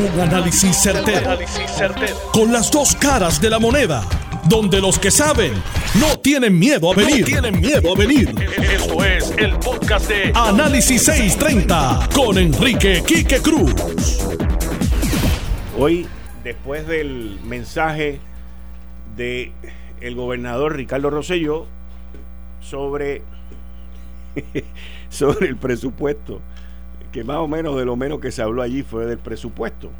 Un análisis certero, Con las dos caras de la moneda. Donde los que saben no tienen miedo a venir. tienen miedo a venir. Esto es el podcast de Análisis 630 con Enrique Quique Cruz. Hoy, después del mensaje de el gobernador Ricardo Rosselló sobre, sobre el presupuesto que más o menos de lo menos que se habló allí fue del presupuesto.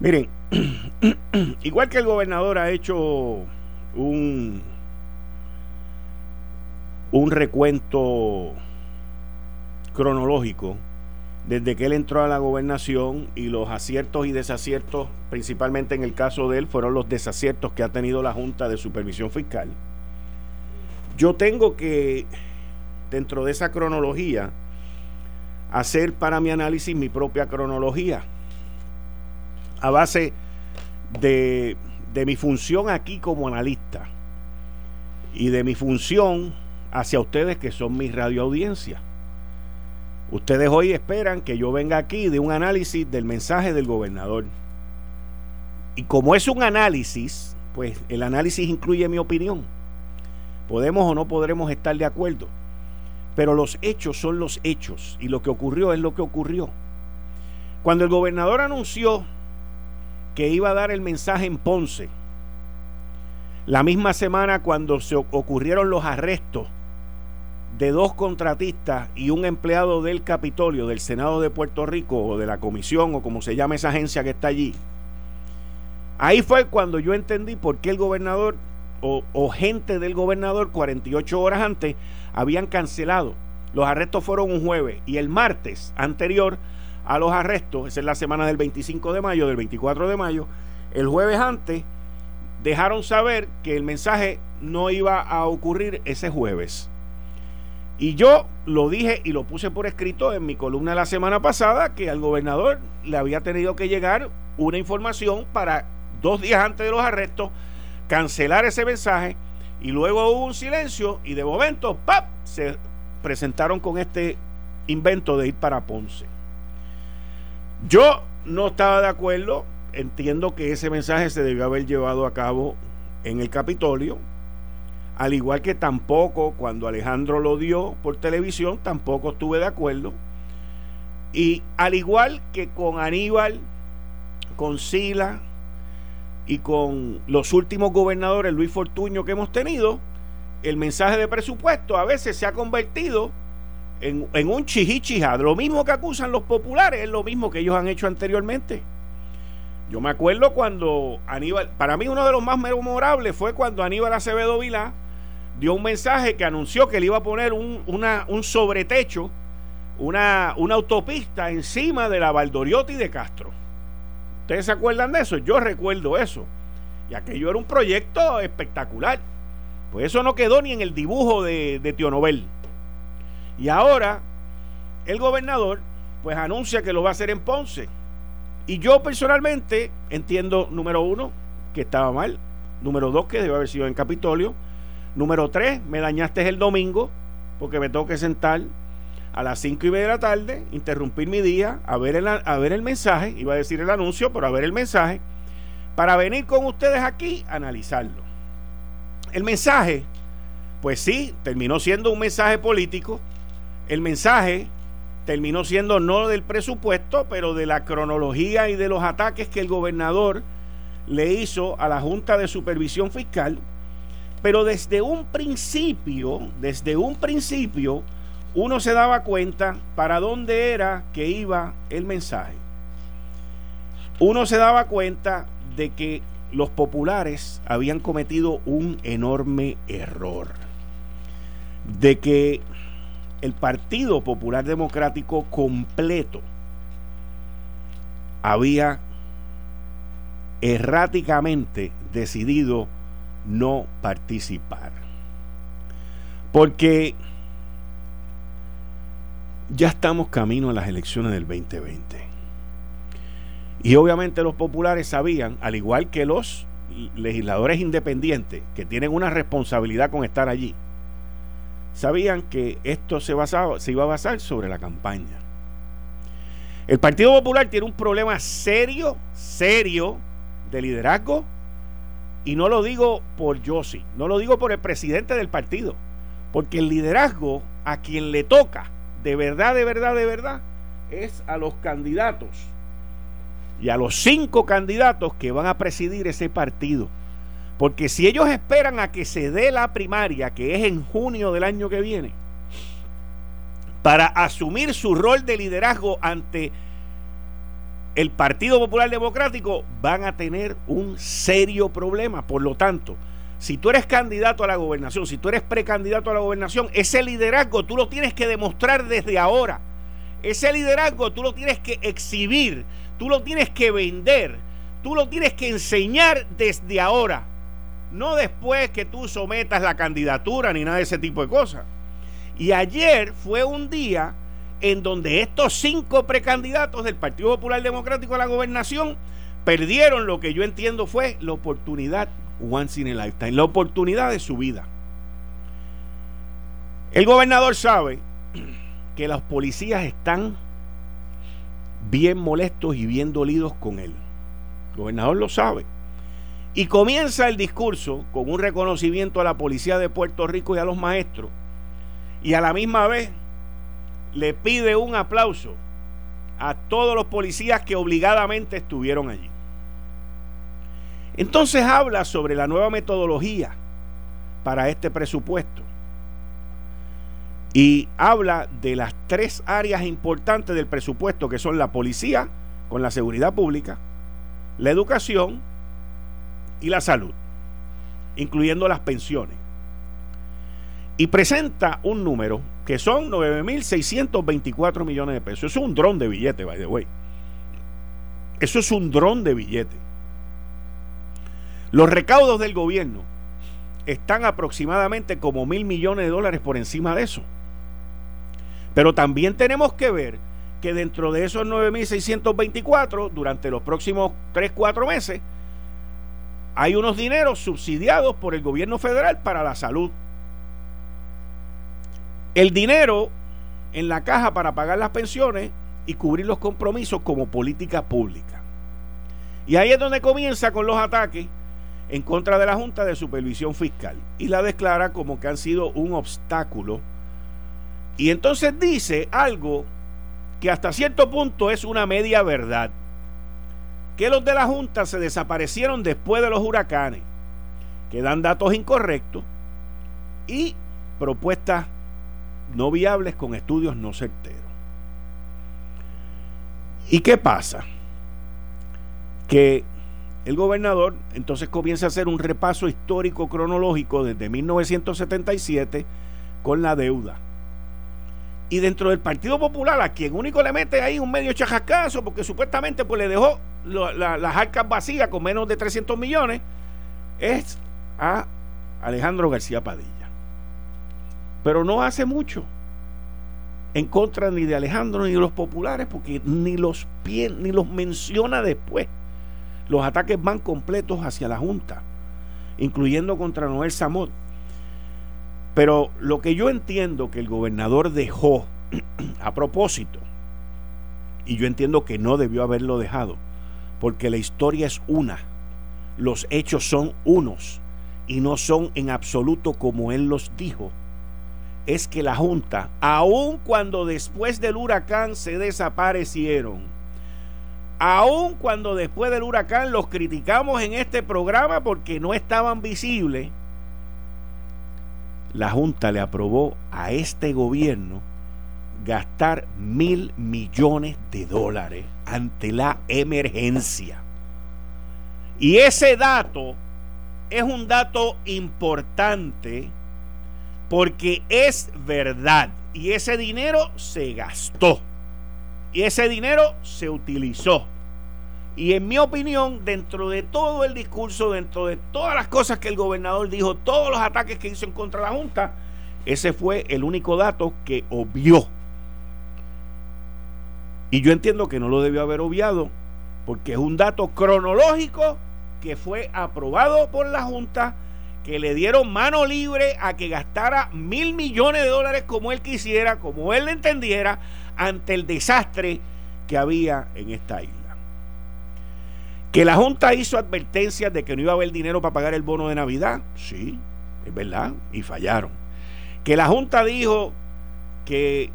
Miren, igual que el gobernador ha hecho un, un recuento cronológico desde que él entró a la gobernación y los aciertos y desaciertos, principalmente en el caso de él, fueron los desaciertos que ha tenido la Junta de Supervisión Fiscal. Yo tengo que, dentro de esa cronología, hacer para mi análisis mi propia cronología a base de, de mi función aquí como analista y de mi función hacia ustedes que son mi radioaudiencia. Ustedes hoy esperan que yo venga aquí de un análisis del mensaje del gobernador. Y como es un análisis, pues el análisis incluye mi opinión. Podemos o no podremos estar de acuerdo. Pero los hechos son los hechos y lo que ocurrió es lo que ocurrió. Cuando el gobernador anunció que iba a dar el mensaje en Ponce, la misma semana cuando se ocurrieron los arrestos de dos contratistas y un empleado del Capitolio, del Senado de Puerto Rico o de la comisión o como se llama esa agencia que está allí, ahí fue cuando yo entendí por qué el gobernador o, o gente del gobernador 48 horas antes habían cancelado. Los arrestos fueron un jueves y el martes anterior a los arrestos, esa es la semana del 25 de mayo, del 24 de mayo, el jueves antes dejaron saber que el mensaje no iba a ocurrir ese jueves. Y yo lo dije y lo puse por escrito en mi columna la semana pasada que al gobernador le había tenido que llegar una información para dos días antes de los arrestos cancelar ese mensaje y luego hubo un silencio y de momento, ¡pap! se presentaron con este invento de ir para Ponce. Yo no estaba de acuerdo, entiendo que ese mensaje se debió haber llevado a cabo en el Capitolio, al igual que tampoco cuando Alejandro lo dio por televisión, tampoco estuve de acuerdo. Y al igual que con Aníbal, con Sila, y con los últimos gobernadores, Luis Fortuño, que hemos tenido, el mensaje de presupuesto a veces se ha convertido en, un chihichija. Lo mismo que acusan los populares es lo mismo que ellos han hecho anteriormente. Yo me acuerdo cuando Aníbal, para mí uno de los más memorables fue cuando Aníbal Acevedo Vilá dio un mensaje que anunció que le iba a poner un, sobretecho, una, una autopista encima de la Valdoriotti de Castro. ¿Ustedes se acuerdan de eso? Yo recuerdo eso. Y aquello era un proyecto espectacular. Pues eso no quedó ni en el dibujo de, de Tío Nobel. Y ahora el gobernador pues anuncia que lo va a hacer en Ponce. Y yo personalmente entiendo, número uno, que estaba mal. Número dos, que debe haber sido en Capitolio. Número tres, me dañaste el domingo porque me tengo que sentar a las 5 y media de la tarde, interrumpir mi día, a ver, el, a ver el mensaje, iba a decir el anuncio, pero a ver el mensaje, para venir con ustedes aquí a analizarlo. El mensaje, pues sí, terminó siendo un mensaje político. El mensaje terminó siendo no del presupuesto, pero de la cronología y de los ataques que el gobernador le hizo a la Junta de Supervisión Fiscal. Pero desde un principio, desde un principio, uno se daba cuenta para dónde era que iba el mensaje. Uno se daba cuenta de que los populares habían cometido un enorme error. De que el Partido Popular Democrático completo había erráticamente decidido no participar. Porque ya estamos camino a las elecciones del 2020. Y obviamente los populares sabían, al igual que los legisladores independientes, que tienen una responsabilidad con estar allí, sabían que esto se, se iba a basar sobre la campaña. El Partido Popular tiene un problema serio, serio de liderazgo. Y no lo digo por Yossi, no lo digo por el presidente del partido. Porque el liderazgo a quien le toca, de verdad, de verdad, de verdad, es a los candidatos y a los cinco candidatos que van a presidir ese partido. Porque si ellos esperan a que se dé la primaria, que es en junio del año que viene, para asumir su rol de liderazgo ante el Partido Popular Democrático, van a tener un serio problema. Por lo tanto, si tú eres candidato a la gobernación, si tú eres precandidato a la gobernación, ese liderazgo tú lo tienes que demostrar desde ahora. Ese liderazgo tú lo tienes que exhibir, tú lo tienes que vender, tú lo tienes que enseñar desde ahora. No después que tú sometas la candidatura ni nada de ese tipo de cosas. Y ayer fue un día en donde estos cinco precandidatos del Partido Popular Democrático a la gobernación perdieron lo que yo entiendo fue la oportunidad once in a lifetime, la oportunidad de su vida. El gobernador sabe que los policías están bien molestos y bien dolidos con él. El gobernador lo sabe. Y comienza el discurso con un reconocimiento a la policía de Puerto Rico y a los maestros. Y a la misma vez le pide un aplauso a todos los policías que obligadamente estuvieron allí. Entonces habla sobre la nueva metodología para este presupuesto. Y habla de las tres áreas importantes del presupuesto, que son la policía, con la seguridad pública, la educación y la salud, incluyendo las pensiones. Y presenta un número que son 9.624 millones de pesos. Eso es un dron de billete, by the way. Eso es un dron de billete. Los recaudos del gobierno están aproximadamente como mil millones de dólares por encima de eso. Pero también tenemos que ver que dentro de esos 9.624, durante los próximos 3, 4 meses, hay unos dineros subsidiados por el gobierno federal para la salud. El dinero en la caja para pagar las pensiones y cubrir los compromisos como política pública. Y ahí es donde comienza con los ataques en contra de la Junta de Supervisión Fiscal y la declara como que han sido un obstáculo. Y entonces dice algo que hasta cierto punto es una media verdad, que los de la Junta se desaparecieron después de los huracanes, que dan datos incorrectos y propuestas no viables con estudios no certeros. ¿Y qué pasa? Que el gobernador entonces comienza a hacer un repaso histórico cronológico desde 1977 con la deuda. Y dentro del Partido Popular, a quien único le mete ahí un medio chajascazo, porque supuestamente pues le dejó las arcas vacías con menos de 300 millones, es a Alejandro García Padilla. Pero no hace mucho en contra ni de Alejandro ni de los populares, porque ni los, ni los menciona después. Los ataques van completos hacia la Junta, incluyendo contra Noel Samot. Pero lo que yo entiendo que el gobernador dejó a propósito, y yo entiendo que no debió haberlo dejado, porque la historia es una, los hechos son unos y no son en absoluto como él los dijo, es que la Junta, aun cuando después del huracán se desaparecieron, aun cuando después del huracán los criticamos en este programa porque no estaban visibles, la Junta le aprobó a este gobierno gastar mil millones de dólares ante la emergencia. Y ese dato es un dato importante porque es verdad. Y ese dinero se gastó. Y ese dinero se utilizó. Y en mi opinión, dentro de todo el discurso, dentro de todas las cosas que el gobernador dijo, todos los ataques que hizo en contra de la Junta, ese fue el único dato que obvió. Y yo entiendo que no lo debió haber obviado, porque es un dato cronológico que fue aprobado por la Junta, que le dieron mano libre a que gastara mil millones de dólares como él quisiera, como él entendiera, ante el desastre que había en esta isla. Que la Junta hizo advertencias de que no iba a haber dinero para pagar el bono de Navidad, sí, es verdad, y fallaron. Que la Junta dijo que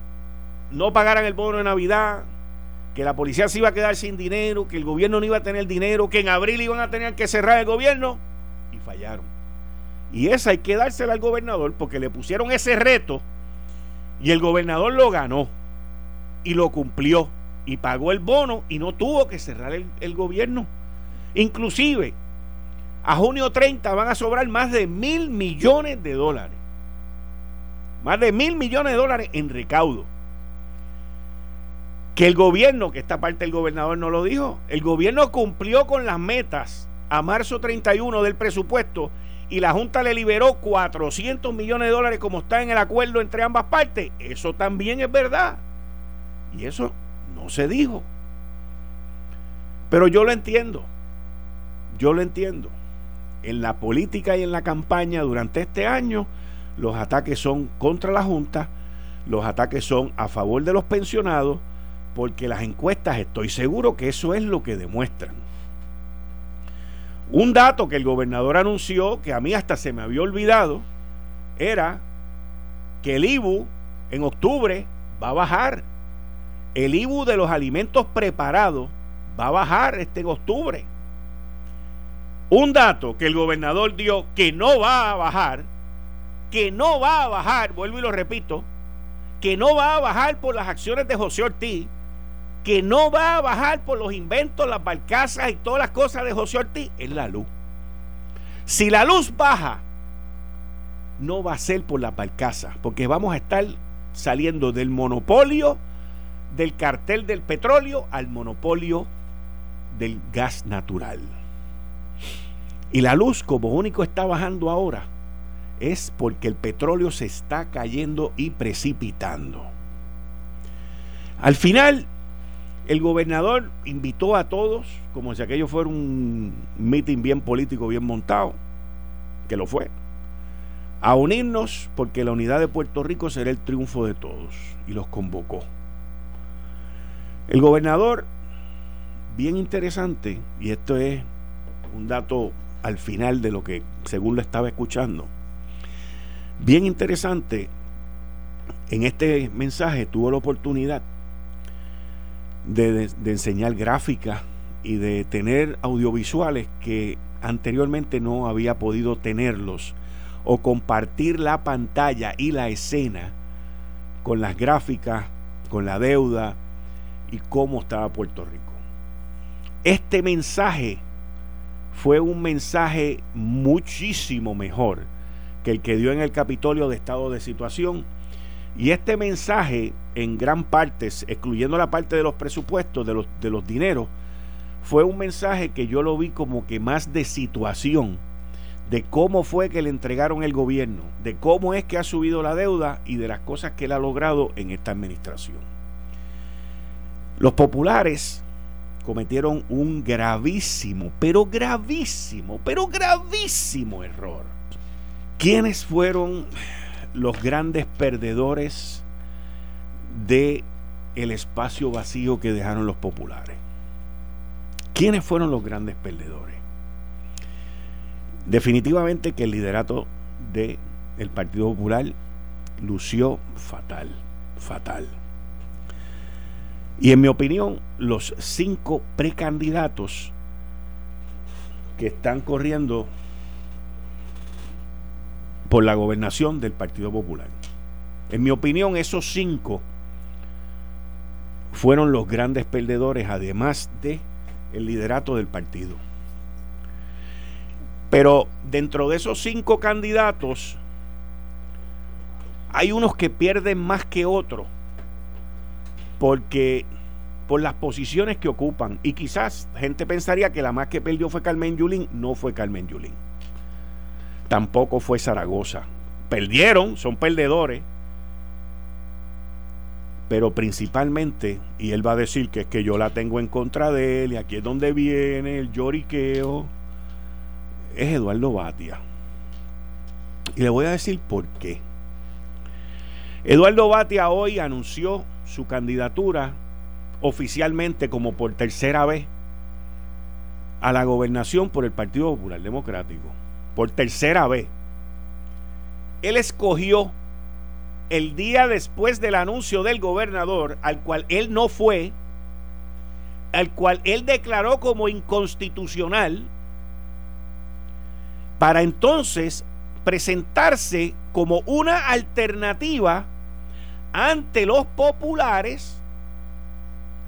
no pagaran el bono de Navidad, que la policía se iba a quedar sin dinero, que el gobierno no iba a tener dinero, que en abril iban a tener que cerrar el gobierno, y fallaron. Y esa hay que dársela al gobernador porque le pusieron ese reto y el gobernador lo ganó y lo cumplió y pagó el bono y no tuvo que cerrar el, gobierno. Inclusive, a junio 30 van a sobrar más de mil millones de dólares. Más de mil millones de dólares en recaudo. Que el gobierno, que esta parte el gobernador no lo dijo, el gobierno cumplió con las metas a marzo 31 del presupuesto y la Junta le liberó 400 millones de dólares como está en el acuerdo entre ambas partes. Eso también es verdad. Y eso no se dijo. Pero yo lo entiendo. Yo lo entiendo. En la política y en la campaña durante este año, los ataques son contra la Junta, los ataques son a favor de los pensionados, porque las encuestas estoy seguro que eso es lo que demuestran. Un dato que el gobernador anunció, que a mí hasta se me había olvidado, era que el IBU en octubre va a bajar. El IBU de los alimentos preparados va a bajar este octubre. Un dato que el gobernador dio que no va a bajar, que no va a bajar, vuelvo y lo repito, que no va a bajar por las acciones de José Ortiz, que no va a bajar por los inventos, las barcazas y todas las cosas de José Ortiz, es la luz. Si la luz baja, no va a ser por las barcazas, porque vamos a estar saliendo del monopolio del cartel del petróleo al monopolio del gas natural. Y la luz, como único está bajando ahora, es porque el petróleo se está cayendo y precipitando. Al final, el gobernador invitó a todos, como si aquello fuera un meeting bien político, bien montado, que lo fue, a unirnos porque la unidad de Puerto Rico será el triunfo de todos, y los convocó. El gobernador, bien interesante, y esto es un dato al final de lo que según lo estaba escuchando, bien interesante, en este mensaje tuvo la oportunidad de, enseñar gráfica y de tener audiovisuales que anteriormente no había podido tenerlos o compartir la pantalla y la escena con las gráficas, con la deuda y cómo estaba Puerto Rico. Este mensaje fue un mensaje muchísimo mejor que el que dio en el Capitolio de estado de situación y este mensaje, en gran parte, excluyendo la parte de los presupuestos, de los, de los dineros, fue un mensaje que yo lo vi como que más de situación, de cómo fue que le entregaron el gobierno, de cómo es que ha subido la deuda y de las cosas que él ha logrado en esta administración. Los populares cometieron un gravísimo, pero gravísimo, pero gravísimo error. ¿Quiénes fueron los grandes perdedores de el espacio vacío que dejaron los populares. ¿Quiénes fueron los grandes perdedores? Definitivamente que el liderato del el Partido Popular lució fatal, fatal. Y en mi opinión, los cinco precandidatos que están corriendo por la gobernación del Partido Popular. En mi opinión, esos cinco fueron los grandes perdedores, además de el liderato del partido. Pero dentro de esos cinco candidatos, hay unos que pierden más que otros, porque por las posiciones que ocupan, y quizás gente pensaría que la más que perdió fue Carmen Yulín, no fue Carmen Yulín tampoco fue Zaragoza. Perdieron, son perdedores, pero principalmente, y él va a decir que es que yo la tengo en contra de él, y aquí es donde viene el lloriqueo, es Eduardo Batia. Y le voy a decir por qué. Eduardo Batia hoy anunció su candidatura oficialmente como por tercera vez a la gobernación por el Partido Popular Democrático. Por tercera vez. Él escogió el día después del anuncio del gobernador, al cual él no fue, al cual él declaró como inconstitucional, para entonces presentarse como una alternativa ante los populares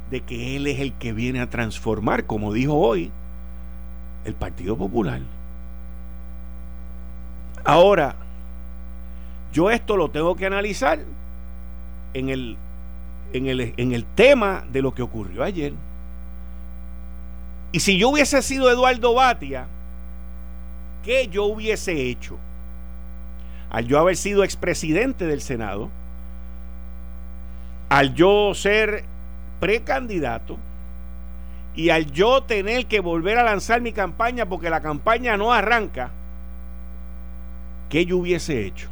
de que él es el que viene a transformar, como dijo hoy, el Partido Popular. Ahora, yo esto lo tengo que analizar en el, en el, en el tema de lo que ocurrió ayer. Y si yo hubiese sido Eduardo Batia, ¿qué yo hubiese hecho? Al yo haber sido expresidente del Senado, al yo ser precandidato y al yo tener que volver a lanzar mi campaña porque la campaña no arranca, ¿qué yo hubiese hecho?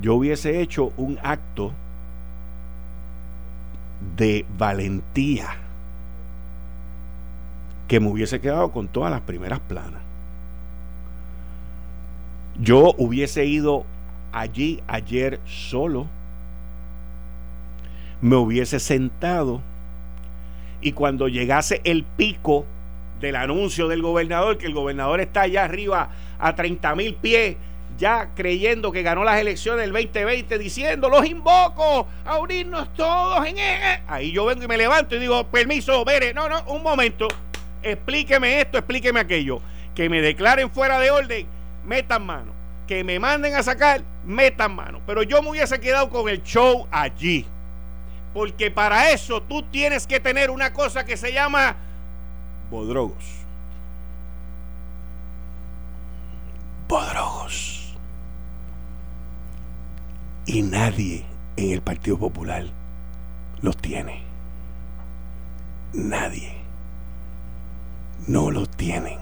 Yo hubiese hecho un acto de valentía que me hubiese quedado con todas las primeras planas. Yo hubiese ido allí ayer solo me hubiese sentado. Y cuando llegase el pico del anuncio del gobernador, que el gobernador está allá arriba a 30 mil pies, ya creyendo que ganó las elecciones del 2020, diciendo, los invoco a unirnos todos en... E-". Ahí yo vengo y me levanto y digo, permiso, Bere, no, no, un momento, explíqueme esto, explíqueme aquello, que me declaren fuera de orden, metan mano, que me manden a sacar, metan mano, pero yo me hubiese quedado con el show allí. Porque para eso tú tienes que tener una cosa que se llama bodrogos. Bodrogos. Y nadie en el Partido Popular los tiene. Nadie. No los tienen.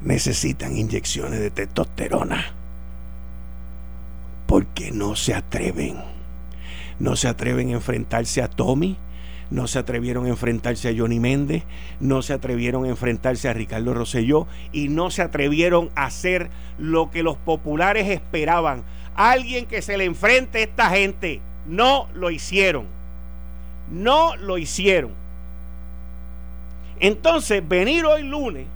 Necesitan inyecciones de testosterona. Porque no se atreven no se atreven a enfrentarse a Tommy, no se atrevieron a enfrentarse a Johnny Méndez, no se atrevieron a enfrentarse a Ricardo Rosselló y no se atrevieron a hacer lo que los populares esperaban. Alguien que se le enfrente a esta gente. No lo hicieron. No lo hicieron. Entonces, venir hoy lunes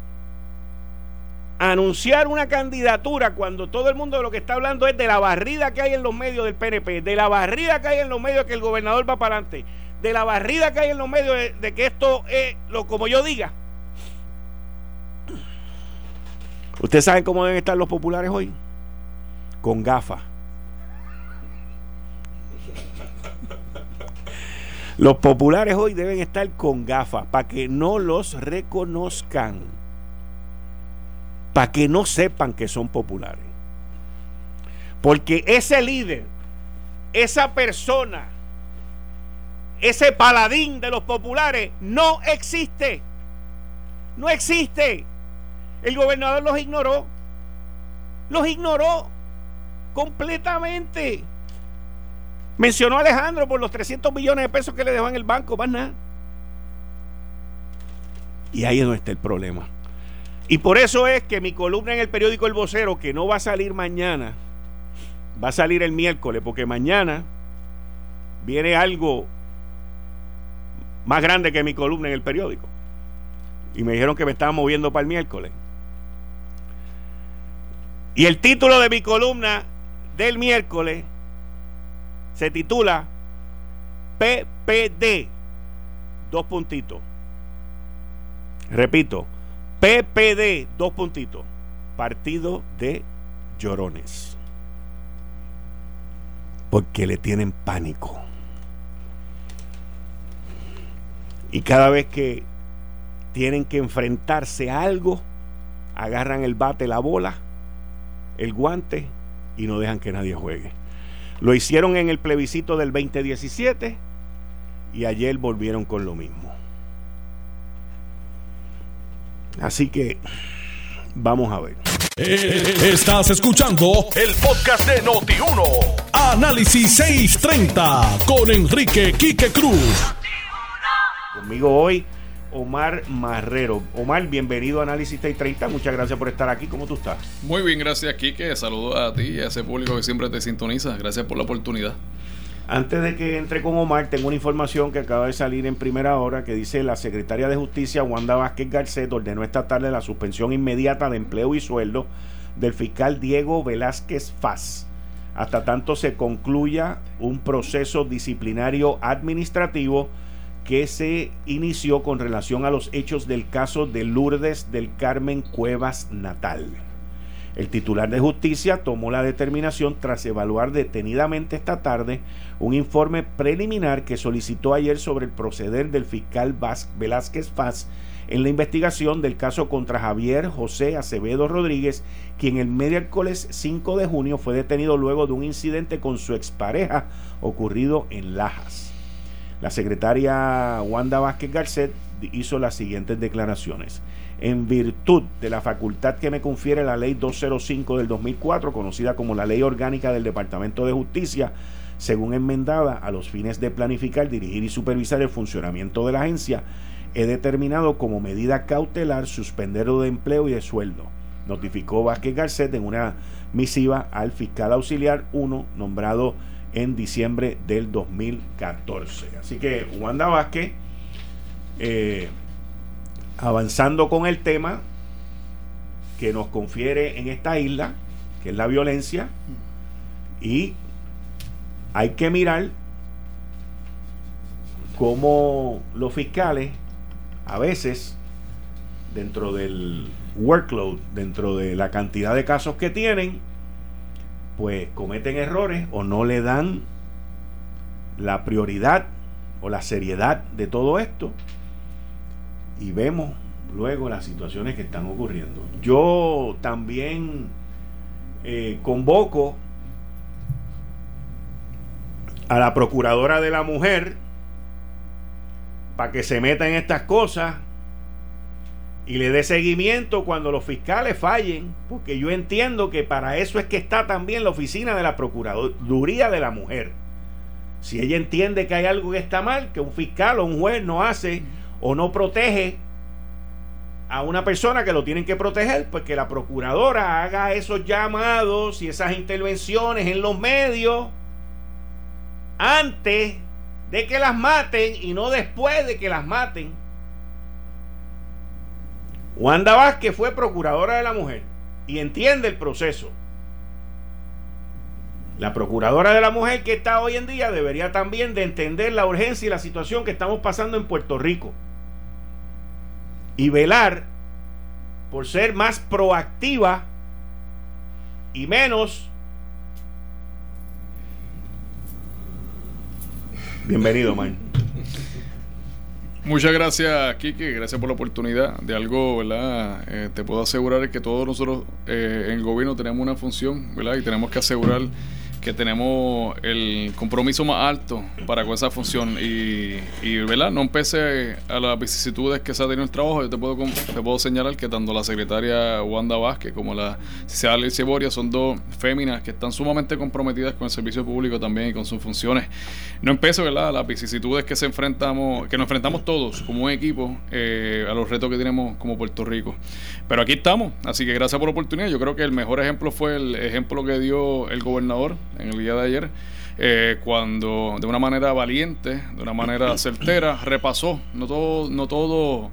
anunciar una candidatura cuando todo el mundo de lo que está hablando es de la barrida que hay en los medios del PNP, de la barrida que hay en los medios que el gobernador va para adelante, de la barrida que hay en los medios de, que esto es lo como yo diga. ¿Ustedes saben cómo deben estar los populares hoy? Con gafas. Los populares hoy deben estar con gafas para que no los reconozcan para que no sepan que son populares. Porque ese líder, esa persona, ese paladín de los populares no existe. No existe. El gobernador los ignoró. Los ignoró completamente. Mencionó a Alejandro por los 300 millones de pesos que le dejó en el banco, más nada. Y ahí es donde está el problema. Y por eso es que mi columna en el periódico El Vocero, que no va a salir mañana, va a salir el miércoles, porque mañana viene algo más grande que mi columna en el periódico. Y me dijeron que me estaban moviendo para el miércoles. Y el título de mi columna del miércoles se titula PPD. Dos puntitos. Repito, PPD, dos puntitos. Partido de llorones. Porque le tienen pánico. Y cada vez que tienen que enfrentarse a algo, agarran el bate, la bola, el guante y no dejan que nadie juegue. Lo hicieron en el plebiscito del 2017 y ayer volvieron con lo mismo. Así que vamos a ver. Eh, estás escuchando el podcast de Noti1. Análisis 630 con Enrique Quique Cruz. Conmigo hoy, Omar Marrero. Omar, bienvenido a Análisis 30. Muchas gracias por estar aquí. ¿Cómo tú estás? Muy bien, gracias, Kike. Saludos a ti y a ese público que siempre te sintoniza. Gracias por la oportunidad. Antes de que entre con Omar, tengo una información que acaba de salir en primera hora que dice la secretaria de Justicia, Wanda Vázquez Garcet, ordenó esta tarde la suspensión inmediata de empleo y sueldo del fiscal Diego Velázquez Faz, hasta tanto se concluya un proceso disciplinario administrativo que se inició con relación a los hechos del caso de Lourdes del Carmen Cuevas Natal. El titular de justicia tomó la determinación tras evaluar detenidamente esta tarde un informe preliminar que solicitó ayer sobre el proceder del fiscal Velázquez Faz en la investigación del caso contra Javier José Acevedo Rodríguez, quien el miércoles 5 de junio fue detenido luego de un incidente con su expareja ocurrido en Lajas. La secretaria Wanda Vázquez Garcet hizo las siguientes declaraciones en virtud de la facultad que me confiere la ley 205 del 2004, conocida como la ley orgánica del Departamento de Justicia, según enmendada a los fines de planificar, dirigir y supervisar el funcionamiento de la agencia, he determinado como medida cautelar suspenderlo de empleo y de sueldo, notificó Vázquez Garcet en una misiva al fiscal auxiliar 1 nombrado en diciembre del 2014. Así que Wanda Vázquez eh, avanzando con el tema que nos confiere en esta isla, que es la violencia, y hay que mirar cómo los fiscales a veces dentro del workload, dentro de la cantidad de casos que tienen, pues cometen errores o no le dan la prioridad o la seriedad de todo esto y vemos luego las situaciones que están ocurriendo. Yo también eh, convoco a la procuradora de la mujer para que se meta en estas cosas y le dé seguimiento cuando los fiscales fallen, porque yo entiendo que para eso es que está también la oficina de la Procuraduría de la Mujer. Si ella entiende que hay algo que está mal, que un fiscal o un juez no hace o no protege a una persona que lo tienen que proteger, pues que la procuradora haga esos llamados y esas intervenciones en los medios antes de que las maten y no después de que las maten. Wanda Vázquez fue procuradora de la mujer y entiende el proceso. La procuradora de la mujer que está hoy en día debería también de entender la urgencia y la situación que estamos pasando en Puerto Rico y velar por ser más proactiva y menos Bienvenido, man. Muchas gracias, Kike. Gracias por la oportunidad de algo, ¿verdad? Eh, te puedo asegurar que todos nosotros eh, en el gobierno tenemos una función, ¿verdad? Y tenemos que asegurar que tenemos el compromiso más alto para con esa función y, y ¿verdad? no empecé a las vicisitudes que se ha tenido el trabajo, yo te puedo, te puedo señalar que tanto la secretaria Wanda Vázquez como la secretaria Ceboria son dos féminas que están sumamente comprometidas con el servicio público también y con sus funciones. No empecé ¿verdad? las vicisitudes que se enfrentamos, que nos enfrentamos todos como un equipo eh, a los retos que tenemos como Puerto Rico. Pero aquí estamos, así que gracias por la oportunidad. Yo creo que el mejor ejemplo fue el ejemplo que dio el gobernador en el día de ayer, eh, cuando de una manera valiente, de una manera certera, repasó no todo, no todo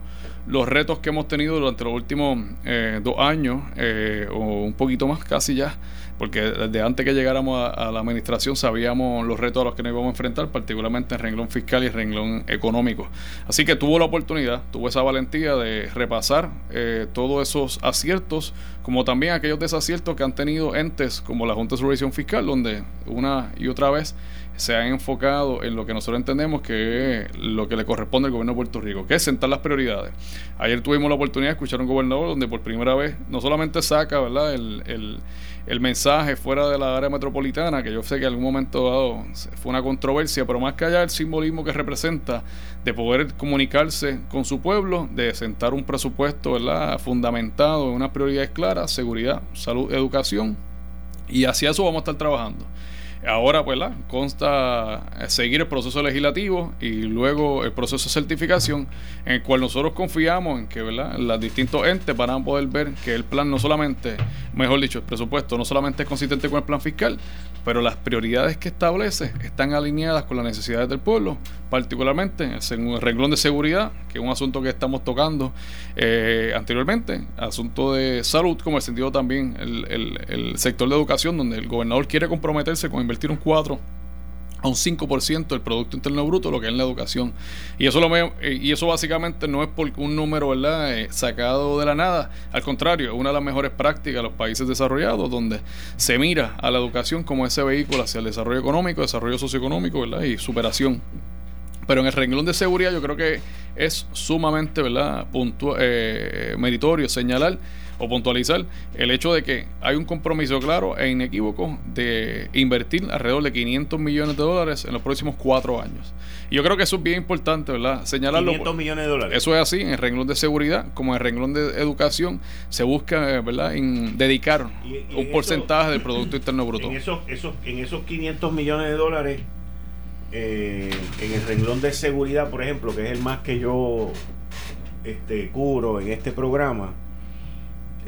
los retos que hemos tenido durante los últimos eh, dos años, eh, o un poquito más casi ya, porque desde antes que llegáramos a, la administración sabíamos los retos a los que nos íbamos a enfrentar, particularmente en renglón fiscal y renglón económico. Así que tuvo la oportunidad, tuvo esa valentía de repasar eh, todos esos aciertos, como también aquellos desaciertos que han tenido entes como la Junta de Supervisión Fiscal, donde una y otra vez se han enfocado en lo que nosotros entendemos que es lo que le corresponde al gobierno de Puerto Rico, que es sentar las prioridades. Ayer tuvimos la oportunidad de escuchar a un gobernador donde por primera vez no solamente saca ¿verdad? El, el, el mensaje fuera de la área metropolitana, que yo sé que en algún momento dado fue una controversia, pero más que allá el simbolismo que representa de poder comunicarse con su pueblo, de sentar un presupuesto ¿verdad? fundamentado en unas prioridades claras, seguridad, salud, educación, y hacia eso vamos a estar trabajando. Ahora, pues, la, consta eh, seguir el proceso legislativo y luego el proceso de certificación, en el cual nosotros confiamos en que, ¿verdad?, los distintos entes van a poder ver que el plan no solamente, mejor dicho, el presupuesto no solamente es consistente con el plan fiscal, pero las prioridades que establece están alineadas con las necesidades del pueblo, particularmente en el renglón de seguridad, que es un asunto que estamos tocando eh, anteriormente, asunto de salud, como el sentido también el, sector de educación, donde el gobernador quiere comprometerse con invertir un 4 a un 5% del Producto Interno Bruto, lo que es la educación. Y eso, lo eh, y eso básicamente no es por un número ¿verdad? Eh, sacado de la nada, al contrario, es una de las mejores prácticas de los países desarrollados, donde se mira a la educación como ese vehículo hacia el desarrollo económico, desarrollo socioeconómico ¿verdad? y superación. Pero en el renglón de seguridad yo creo que es sumamente ¿verdad? Eh, meritorio señalar o puntualizar el hecho de que hay un compromiso claro e inequívoco de invertir alrededor de 500 millones de dólares en los próximos cuatro años. Y yo creo que eso es bien importante, ¿verdad? Señalarlo. 500 millones de dólares. Eso es así, en el renglón de seguridad como en el renglón de educación se busca, ¿verdad?, en dedicar un porcentaje del Producto Interno Bruto. En esos, esos, en esos 500 millones de dólares, eh, en el renglón de seguridad, por ejemplo, que es el más que yo este, cubro en este programa,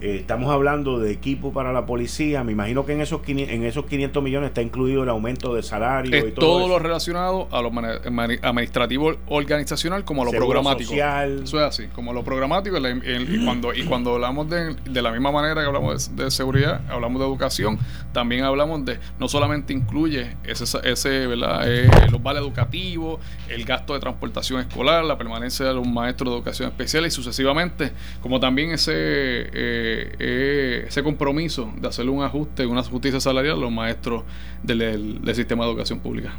eh, estamos hablando de equipo para la policía. Me imagino que en esos, en esos 500 millones está incluido el aumento de salario y todo. Todo lo relacionado a lo administrativo organizacional como a lo programático. Social. Eso es así, como lo programático. y, cuando, y cuando hablamos de, de la misma manera que hablamos de, seguridad, hablamos de educación, también hablamos de, no solamente incluye ese, ese ¿verdad? Eh, los vales educativos, el gasto de transportación escolar, la permanencia de los maestros de educación especial y sucesivamente, como también ese. Eh, eh, ese compromiso de hacerle un ajuste, una justicia salarial a los maestros del, sistema de educación pública.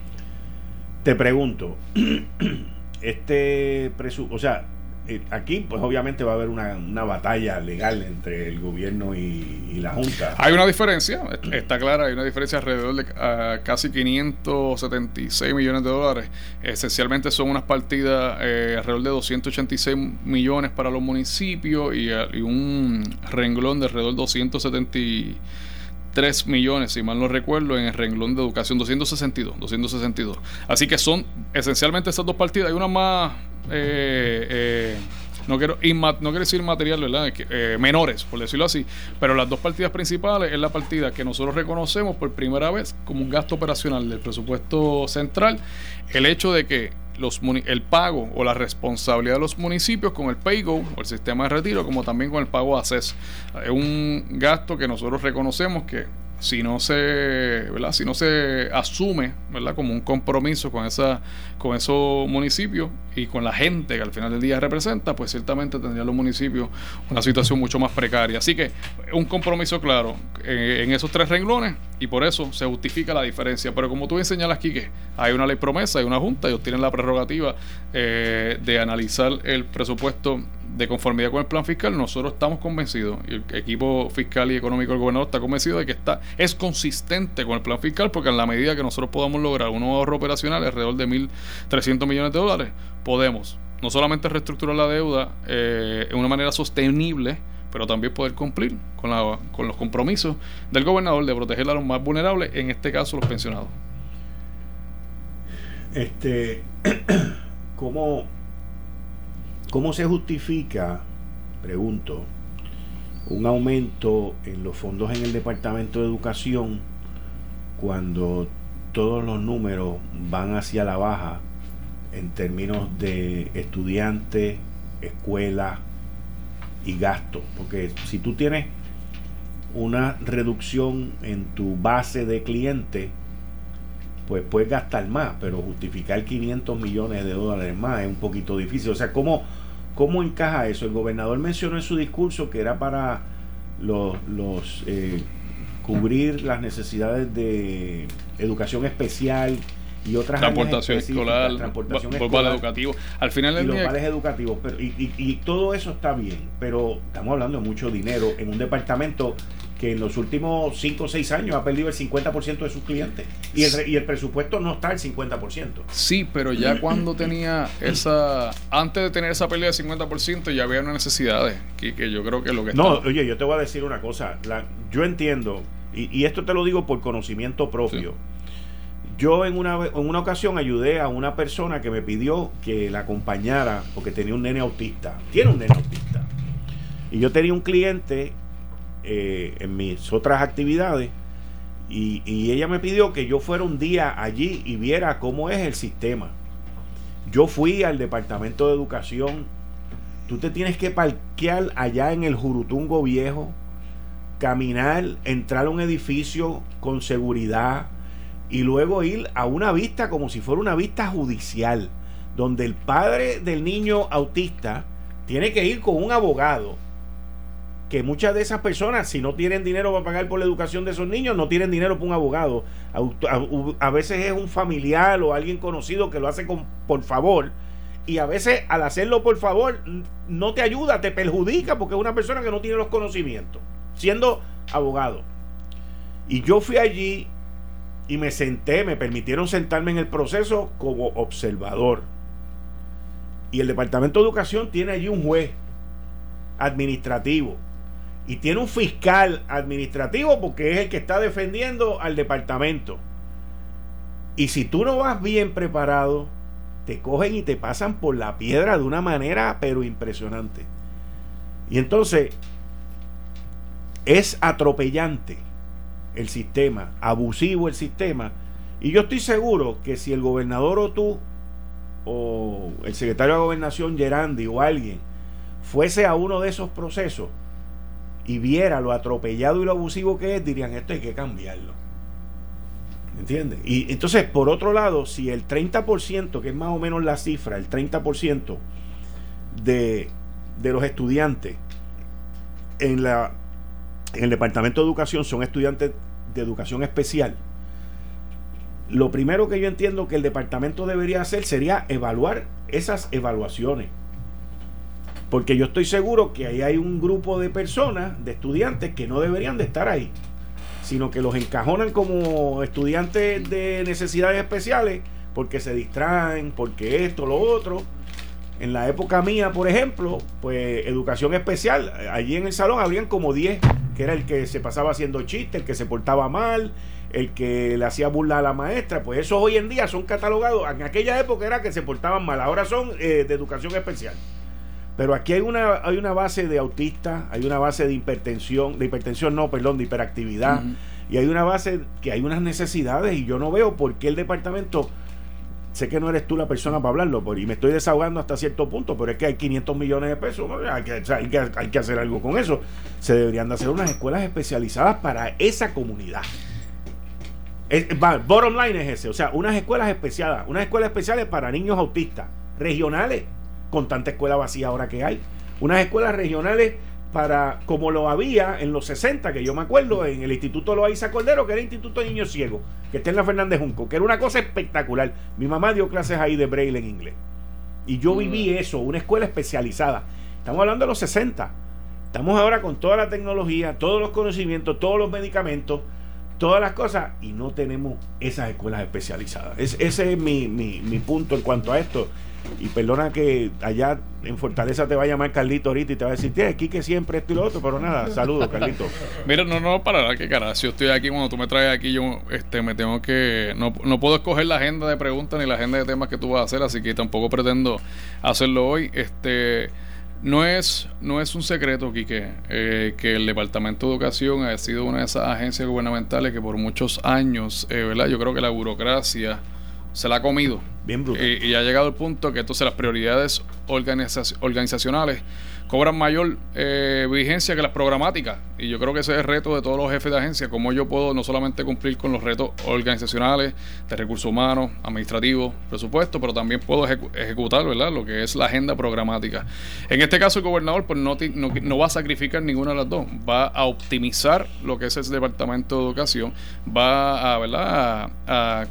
Te pregunto, este o sea, eh, aquí pues obviamente va a haber una, batalla legal entre el gobierno y, la Junta. Hay una diferencia, está clara, hay una diferencia alrededor de uh, casi 576 millones de dólares. Esencialmente son unas partidas eh, alrededor de 286 millones para los municipios y, y un renglón de alrededor de 273 millones, si mal no recuerdo, en el renglón de educación 262, 262. Así que son esencialmente esas dos partidas. Hay una más eh, eh, no quiero no quiero decir material, ¿verdad? Eh, menores, por decirlo así, pero las dos partidas principales es la partida que nosotros reconocemos por primera vez como un gasto operacional del presupuesto central, el hecho de que los, el pago o la responsabilidad de los municipios con el PayGo o el sistema de retiro, como también con el pago de acceso. Es un gasto que nosotros reconocemos que si no se, ¿verdad? Si no se asume, ¿verdad? Como un compromiso con esa, con esos municipios y con la gente que al final del día representa, pues ciertamente tendrían los municipios una situación mucho más precaria. Así que un compromiso claro eh, en esos tres renglones y por eso se justifica la diferencia. Pero como tú bien señalas, que hay una ley promesa, hay una junta, ellos tienen la prerrogativa eh, de analizar el presupuesto de conformidad con el plan fiscal, nosotros estamos convencidos, y el equipo fiscal y económico del gobernador está convencido de que está, es consistente con el plan fiscal, porque en la medida que nosotros podamos lograr un ahorro operacional alrededor de 1.300 millones de dólares, podemos no solamente reestructurar la deuda eh, de una manera sostenible, pero también poder cumplir con, la, con los compromisos del gobernador de proteger a los más vulnerables, en este caso los pensionados. Este, ¿cómo, ¿Cómo se justifica, pregunto, un aumento en los fondos en el Departamento de Educación cuando todos los números van hacia la baja en términos de estudiantes, escuelas y gastos? Porque si tú tienes una reducción en tu base de clientes, pues puedes gastar más, pero justificar 500 millones de dólares más es un poquito difícil. O sea, ¿cómo, ¿Cómo encaja eso? El gobernador mencionó en su discurso que era para los, los eh, cubrir las necesidades de educación especial y otras transportación escolar, transportación escolar, educativo. Al final y los vales educativos, pero, y, y, todo eso está bien, pero estamos hablando de mucho dinero en un departamento que en los últimos 5 o 6 años ha perdido el 50% de sus clientes y el, y el presupuesto no está al 50%. Sí, pero ya cuando tenía esa, antes de tener esa pérdida del 50%, ya había una necesidad que, que yo creo que lo que... No, oye, yo te voy a decir una cosa, la, yo entiendo, y, y, esto te lo digo por conocimiento propio, yo en una, en una ocasión ayudé a una persona que me pidió que la acompañara porque tenía un nene autista. Tiene un nene autista. Y yo tenía un cliente eh, en mis otras actividades y, y, ella me pidió que yo fuera un día allí y viera cómo es el sistema. Yo fui al departamento de educación. Tú te tienes que parquear allá en el Jurutungo Viejo, caminar, entrar a un edificio con seguridad y luego ir a una vista como si fuera una vista judicial, donde el padre del niño autista tiene que ir con un abogado que muchas de esas personas, si no tienen dinero para pagar por la educación de esos niños, no tienen dinero para un abogado. A, veces es un familiar o alguien conocido que lo hace por favor. Y a veces al hacerlo por favor no te ayuda, te perjudica porque es una persona que no tiene los conocimientos, siendo abogado. Y yo fui allí y me senté, me permitieron sentarme en el proceso como observador. Y el Departamento de Educación tiene allí un juez administrativo y tiene un fiscal administrativo porque es el que está defendiendo al departamento. Y si tú no vas bien preparado, te cogen y te pasan por la piedra de una manera pero impresionante. Y entonces es atropellante el sistema, abusivo el sistema. Y yo estoy seguro que si el gobernador o tú, o el secretario de gobernación Gerandi o alguien, fuese a uno de esos procesos, y viera lo atropellado y lo abusivo que es, dirían, esto hay que cambiarlo. ¿Entiendes? Y entonces, por otro lado, si el 30%, que es más o menos la cifra, el 30% de, de los estudiantes en, la, en el Departamento de Educación son estudiantes de educación especial, lo primero que yo entiendo que el departamento debería hacer sería evaluar esas evaluaciones porque yo estoy seguro que ahí hay un grupo de personas, de estudiantes, que no deberían de estar ahí, sino que los encajonan como estudiantes de necesidades especiales porque se distraen, porque esto, lo otro. En la época mía, por ejemplo, pues educación especial, allí en el salón habían como 10, que era el que se pasaba haciendo chistes, el que se portaba mal, el que le hacía burla a la maestra, pues esos hoy en día son catalogados, en aquella época era que se portaban mal, ahora son eh, de educación especial. Pero aquí hay una, hay una base de autista, hay una base de hipertensión, de hipertensión no, perdón, de hiperactividad, y hay una base que hay unas necesidades y yo no veo por qué el departamento, sé que no eres tú la persona para hablarlo, y me estoy desahogando hasta cierto punto, pero es que hay 500 millones de pesos, hay, que, hay, que, hacer algo con eso. Se deberían de hacer unas escuelas especializadas para esa comunidad. bottom line es ese, o sea, unas escuelas especiales, unas escuelas especiales para niños autistas, regionales con tanta escuela vacía ahora que hay. Unas escuelas regionales para, como lo había en los 60, que yo me acuerdo, en el Instituto Loaiza Cordero, que era el Instituto de Niños Ciegos, que está en la Fernández Junco, que era una cosa espectacular. Mi mamá dio clases ahí de braille en inglés. Y yo viví mm. eso, una escuela especializada. Estamos hablando de los 60. Estamos ahora con toda la tecnología, todos los conocimientos, todos los medicamentos, todas las cosas, y no tenemos esas escuelas especializadas. ese es mi, mi, mi punto en cuanto a esto. Y perdona que allá en Fortaleza te va a llamar Carlito ahorita y te va a decir, tienes aquí que siempre esto y lo otro, pero nada, saludos, Carlito. Mira, no, no, para nada, que cara, si yo estoy aquí, cuando tú me traes aquí, yo este, me tengo que, no, no puedo escoger la agenda de preguntas ni la agenda de temas que tú vas a hacer, así que tampoco pretendo hacerlo hoy. Este, no es, no es un secreto, Quique, eh, que el Departamento de Educación ha sido una de esas agencias gubernamentales que por muchos años, eh, ¿verdad? Yo creo que la burocracia se la ha comido. Bien brutal. Y, y, ha llegado el punto que entonces las prioridades organizacionales cobran mayor eh, vigencia que las programáticas. Y yo creo que ese es el reto de todos los jefes de agencia, cómo yo puedo no solamente cumplir con los retos organizacionales, de recursos humanos, administrativos, presupuesto, pero también puedo ejecutar ¿verdad? lo que es la agenda programática. En este caso, el gobernador pues, no, no, va a sacrificar ninguna de las dos, va a optimizar lo que es el Departamento de Educación, va a, ¿verdad? a, a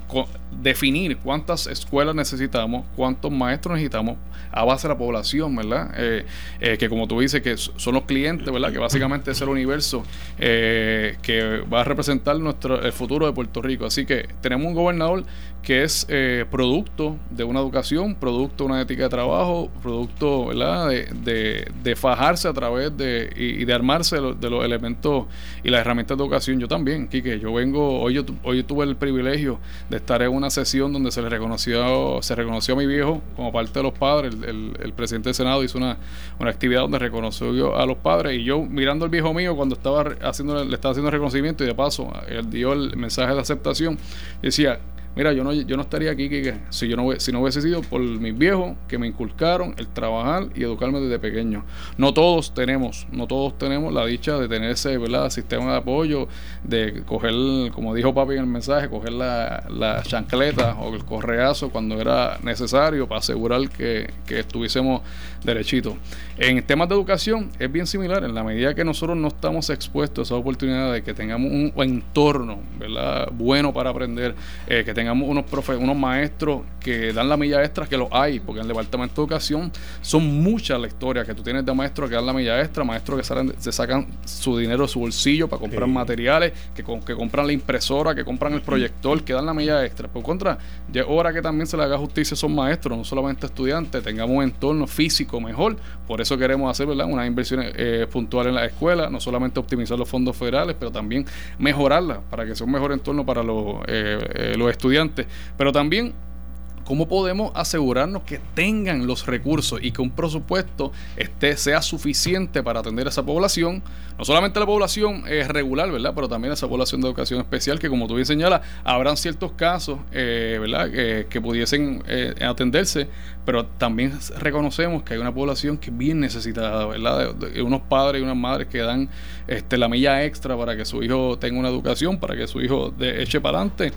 definir cuántas escuelas necesitamos, cuántos maestros necesitamos a base de la población, ¿verdad? Eh, eh, que como tú dices, que son los clientes, ¿verdad? Que básicamente es el universo eh, que va a representar nuestro, el futuro de Puerto Rico. Así que tenemos un gobernador que es producto de una educación, producto de una ética de trabajo, producto, ¿verdad? De, de, fajarse a través de y, de armarse de, los elementos y las herramientas de educación. Yo también, Quique, yo vengo, hoy yo, hoy tuve el privilegio de estar en una sesión donde se le reconoció, se reconoció a mi viejo como parte de los padres, el, presidente del Senado hizo una, una, actividad donde reconoció a los padres y yo mirando al viejo mío cuando estaba haciendo, le estaba haciendo el reconocimiento y de paso él dio el mensaje de aceptación, decía, Mira, yo no, yo no estaría aquí si yo no si no hubiese sido por mis viejos que me inculcaron el trabajar y educarme desde pequeño. No todos tenemos, no todos tenemos la dicha de tener ese ¿verdad? sistema de apoyo, de coger, como dijo papi en el mensaje, coger la, la chancleta o el correazo cuando era necesario para asegurar que, que estuviésemos derechitos. En temas de educación es bien similar, en la medida que nosotros no estamos expuestos a esa oportunidad de que tengamos un entorno bueno para aprender, eh, que tengamos unos profe, unos maestros que dan la milla extra, que lo hay, porque en el Departamento de Educación son muchas las historias que tú tienes de maestros que dan la milla extra, maestros que salen, se sacan su dinero de su bolsillo para comprar materiales, que, que compran la impresora, que compran el proyector, que dan la milla extra. Por contra, ya es hora que también se le haga justicia a esos maestros, no solamente estudiantes, tengamos un entorno físico mejor. Por eso queremos hacer ¿verdad? unas inversiones eh, puntuales en la escuela, no solamente optimizar los fondos federales, pero también mejorarlas para que sea un mejor entorno para los, eh, eh, los estudiantes pero también ¿Cómo podemos asegurarnos que tengan los recursos y que un presupuesto esté, sea suficiente para atender a esa población? No solamente la población es regular, ¿verdad? Pero también esa población de educación especial que, como tú bien señalas, habrán ciertos casos, eh, ¿verdad? que pudiesen eh, atenderse, pero también reconocemos que hay una población que es bien necesitada, ¿verdad? Unos padres y unas madres que dan este, la milla extra para que su hijo tenga una educación, para que su hijo de, eche para adelante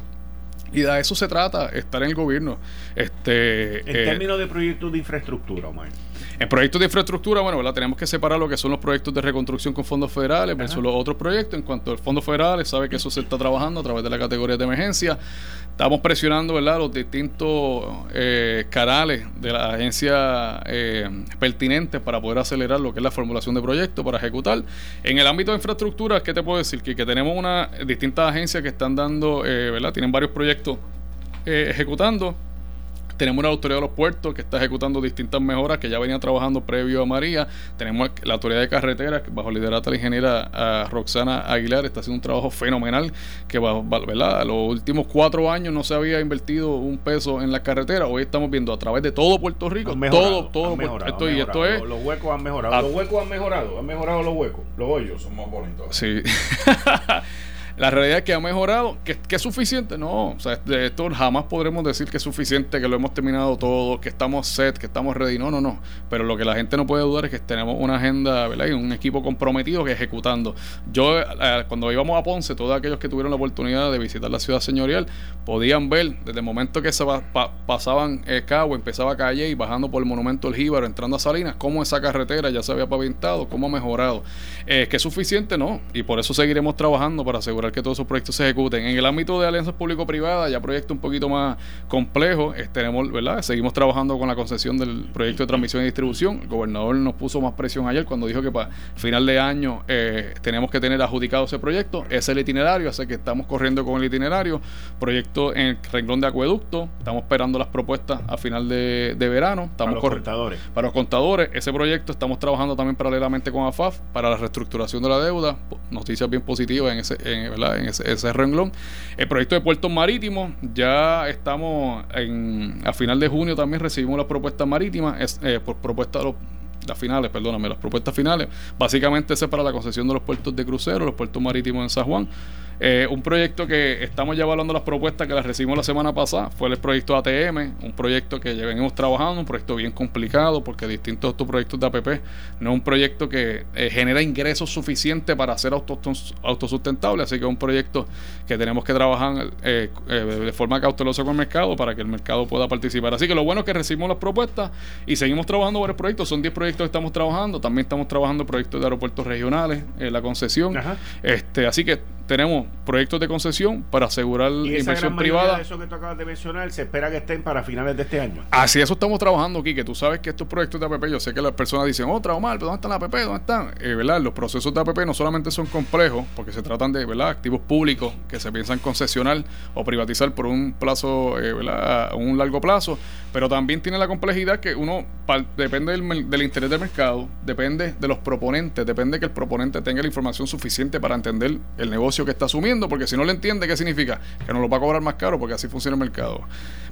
y de eso se trata, estar en el gobierno. Este, en eh, términos de proyectos de infraestructura, Omar. En proyectos de infraestructura, bueno, ¿verdad? tenemos que separar lo que son los proyectos de reconstrucción con fondos federales versus los otros proyectos. En cuanto al fondo federales, sabe que eso se está trabajando a través de la categoría de emergencia. Estamos presionando ¿verdad? los distintos eh, canales de la agencia eh, pertinentes para poder acelerar lo que es la formulación de proyectos para ejecutar. En el ámbito de infraestructura, ¿qué te puedo decir? Que, que tenemos una distintas agencias que están dando, eh, ¿verdad? Tienen varios proyectos eh, ejecutando tenemos una autoridad de los puertos que está ejecutando distintas mejoras que ya venía trabajando previo a María. Tenemos la autoridad de carreteras, bajo liderato de la ingeniera Roxana Aguilar, está haciendo un trabajo fenomenal. Que bajo, ¿verdad? los últimos cuatro años no se había invertido un peso en la carretera. Hoy estamos viendo a través de todo Puerto Rico, todo, todo esto, y esto es. Los huecos han mejorado. los huecos han mejorado, han mejorado los huecos. Los hoyos son más bonitos. Sí. La realidad es que ha mejorado, que, es suficiente, no, o sea, de esto jamás podremos decir que es suficiente, que lo hemos terminado todo, que estamos set, que estamos ready, no, no, no, pero lo que la gente no puede dudar es que tenemos una agenda, ¿verdad? Y un equipo comprometido que ejecutando. Yo, eh, cuando íbamos a Ponce, todos aquellos que tuvieron la oportunidad de visitar la ciudad señorial, podían ver desde el momento que se pasaban eh, Cabo, empezaba calle y bajando por el monumento del Jíbaro, entrando a Salinas, cómo esa carretera ya se había pavintado, cómo ha mejorado. Eh, que es suficiente, no, y por eso seguiremos trabajando para asegurar que todos esos proyectos se ejecuten. En el ámbito de alianzas público-privadas, ya proyectos un poquito más complejos, tenemos, ¿verdad? Seguimos trabajando con la concesión del proyecto de transmisión y distribución. El gobernador nos puso más presión ayer cuando dijo que para final de año eh, tenemos que tener adjudicado ese proyecto. Es el itinerario, así que estamos corriendo con el itinerario. Proyecto en el renglón de acueducto, estamos esperando las propuestas a final de, verano. Estamos para los contadores. Para los contadores. Ese proyecto estamos trabajando también paralelamente con AFAF para la reestructuración de la deuda. Noticias bien positivas en ese, en, en ese, renglón. El proyecto de puertos marítimos, ya estamos en, a final de junio también recibimos las propuestas marítimas, eh, por propuestas las finales, perdóname, las propuestas finales. Básicamente ese es para la concesión de los puertos de crucero, los puertos marítimos en San Juan. Eh, un proyecto que estamos ya evaluando las propuestas que las recibimos la semana pasada fue el proyecto ATM, un proyecto que ya venimos trabajando, un proyecto bien complicado porque distintos estos proyectos de APP no es un proyecto que eh, genera ingresos suficientes para ser autosustentable, así que es un proyecto que tenemos que trabajar eh, de forma cautelosa con el mercado para que el mercado pueda participar. Así que lo bueno es que recibimos las propuestas y seguimos trabajando varios proyectos, son 10 proyectos que estamos trabajando, también estamos trabajando proyectos de aeropuertos regionales, la concesión, este, así que tenemos proyectos de concesión para asegurar ¿Y inversión privada. De eso que tú acabas de mencionar, se espera que estén para finales de este año. Así eso estamos trabajando aquí, que tú sabes que estos proyectos de APP, yo sé que las personas dicen, otra oh, mal, pero ¿dónde están las APP? ¿Dónde están? Eh, ¿verdad? Los procesos de APP no solamente son complejos, porque se tratan de ¿verdad? activos públicos que se piensan concesionar o privatizar por un plazo, eh, ¿verdad? un largo plazo, pero también tiene la complejidad que uno depende del, del interés del mercado, depende de los proponentes, depende que el proponente tenga la información suficiente para entender el negocio que está asumiendo, porque si no le entiende, ¿qué significa? Que nos lo va a cobrar más caro, porque así funciona el mercado.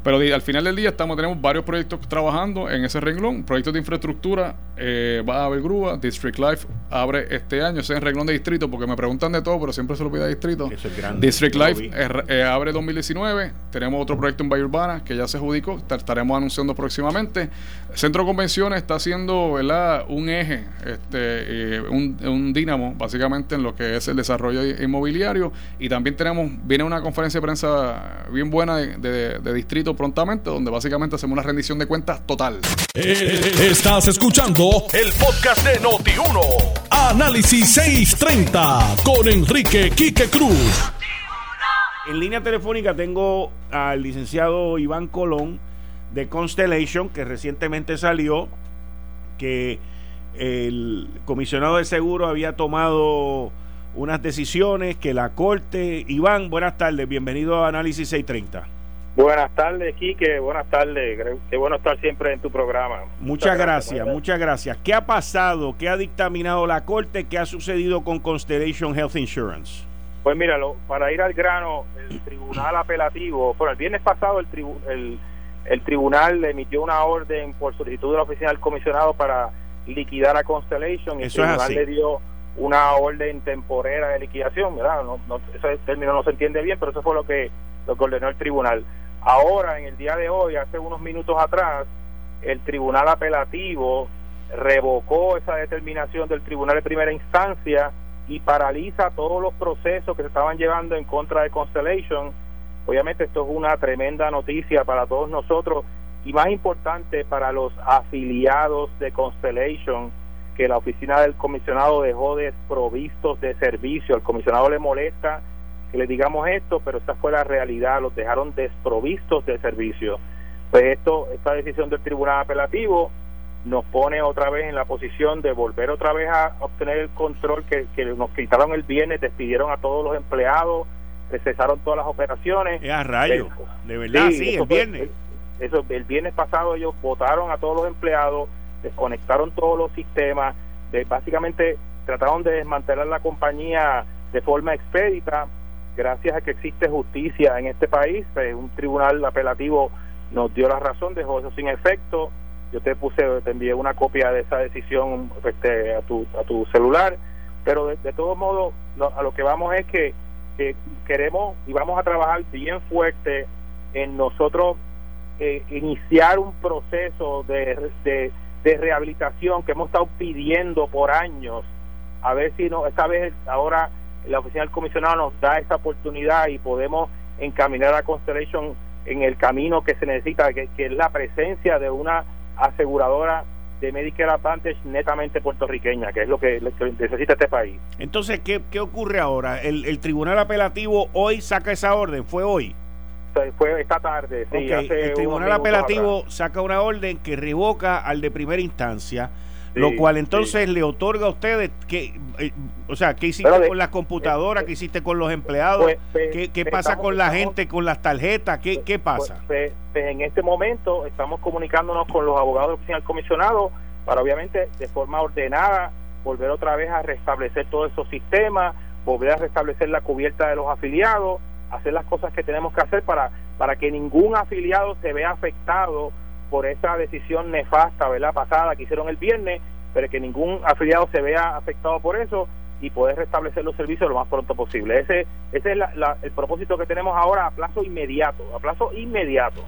Pero al final del día estamos tenemos varios proyectos trabajando en ese renglón, proyectos de infraestructura, eh, va a haber grúa, District Life abre este año, ese es el renglón de distrito, porque me preguntan de todo, pero siempre se lo pide a distrito. District Life eh, abre 2019, tenemos otro proyecto en Valle Urbana que ya se adjudicó, estaremos anunciando próximamente. Centro Convenciones está haciendo ¿verdad? un eje, este, eh, un, un dínamo, básicamente en lo que es el desarrollo inmobiliario, y también tenemos, viene una conferencia de prensa bien buena de distrito prontamente, donde básicamente hacemos una rendición de cuentas total. Eh, estás escuchando el podcast de Noti1. Análisis 630 con Enrique Quique Cruz. En línea telefónica tengo al licenciado Iván Colón de Constellation, que recientemente salió, que el comisionado de seguro había tomado unas decisiones que la Corte... Iván, buenas tardes, bienvenido a Análisis 630. Buenas tardes, Quique. Buenas tardes. Qué bueno estar siempre en tu programa. Muchas, gracias, muchas gracias. ¿Qué ha pasado? ¿Qué ha dictaminado la Corte? ¿Qué ha sucedido con Constellation Health Insurance? Pues míralo, para ir al grano, el tribunal apelativo, bueno, el viernes pasado el, el, el tribunal emitió una orden por solicitud de la oficina del comisionado para liquidar a Constellation y el tribunal le dio una orden temporera de liquidación, ¿verdad? No, no, ese término no se entiende bien, pero eso fue lo que, lo que ordenó el tribunal. Ahora, en el día de hoy, hace unos minutos atrás, el tribunal apelativo revocó esa determinación del tribunal de primera instancia y paraliza todos los procesos que se estaban llevando en contra de Constellation. Obviamente esto es una tremenda noticia para todos nosotros y más importante para los afiliados de Constellation que la oficina del comisionado dejó desprovistos de servicio. Al comisionado le molesta que le digamos esto, pero esta fue la realidad, los dejaron desprovistos de servicio. Pues esto, esta decisión del tribunal apelativo nos pone otra vez en la posición de volver otra vez a obtener el control que, nos quitaron el viernes, despidieron a todos los empleados, cesaron todas las operaciones. Es a rayo, de verdad, sí, el viernes. eso, el viernes pasado ellos votaron a todos los empleados, desconectaron todos los sistemas, de, básicamente trataron de desmantelar la compañía de forma expedita gracias a que existe justicia en este país, pues, un tribunal apelativo nos dio la razón, dejó eso sin efecto. Yo te puse, te envié una copia de esa decisión este, a, tu, a tu celular, pero de, de todos modos, a lo que vamos es que, queremos y vamos a trabajar bien fuerte en nosotros eh, iniciar un proceso de, de, rehabilitación que hemos estado pidiendo por años, a ver si no, esta vez ahora la oficina del comisionado nos da esa oportunidad y podemos encaminar a Constellation en el camino que se necesita, que, es la presencia de una aseguradora de Medicare Advantage netamente puertorriqueña, que es lo que, necesita este país. Entonces, ¿qué, qué ocurre ahora? ¿El, tribunal apelativo hoy saca esa orden? ¿Fue hoy? Fue esta tarde, sí. el tribunal apelativo saca una orden que revoca al de primera instancia lo cual entonces le otorga a ustedes que, eh, o sea, ¿qué hiciste con las computadoras? ¿Qué hiciste con los empleados? Pues, pues, ¿Qué, pasa con la gente, con las tarjetas? ¿Qué, qué pues, pasa? en este momento estamos comunicándonos con los abogados del comisionado para obviamente de forma ordenada volver otra vez a restablecer todos esos sistemas, volver a restablecer la cubierta de los afiliados, hacer las cosas que tenemos que hacer para, para que ningún afiliado se vea afectado por esa decisión nefasta, ¿verdad? Pasada que hicieron el viernes, pero que ningún afiliado se vea afectado por eso y poder restablecer los servicios lo más pronto posible. Ese, ese es el propósito que tenemos ahora a plazo inmediato, a plazo inmediato.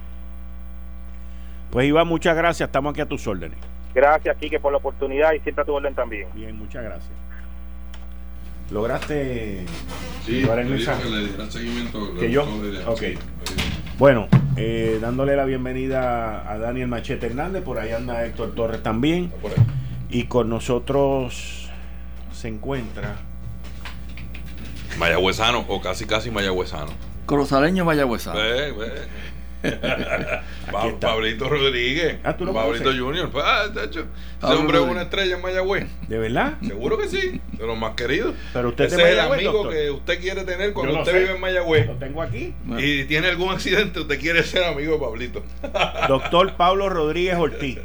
Pues Iván, muchas gracias, estamos aquí a tus órdenes. Gracias, Quique, por la oportunidad y siempre a tu orden también. Bien, muchas gracias. ¿Lograste sí, le, seguimiento? ¿Que yo? Ok. Bueno, eh, dándole la bienvenida a Daniel Machete Hernández, por ahí anda Héctor Torres también. Y con nosotros se encuentra Mayagüezano o casi casi mayagüezano. Corozaleño mayagüezano. Ve, ve. Pablito Rodríguez. Ah, ¿tú lo Pablito conoces? Junior. Ah, de hecho, ese hombre es una estrella en Mayagüez. ¿De verdad? Seguro que sí, de los más queridos. Pero usted es Ese es el Mayagüez, amigo doctor. que usted quiere tener cuando usted sé. vive en Mayagüez. Lo tengo aquí. Y tiene algún accidente, usted quiere ser amigo de Pablito. Doctor Pablo Rodríguez Ortiz.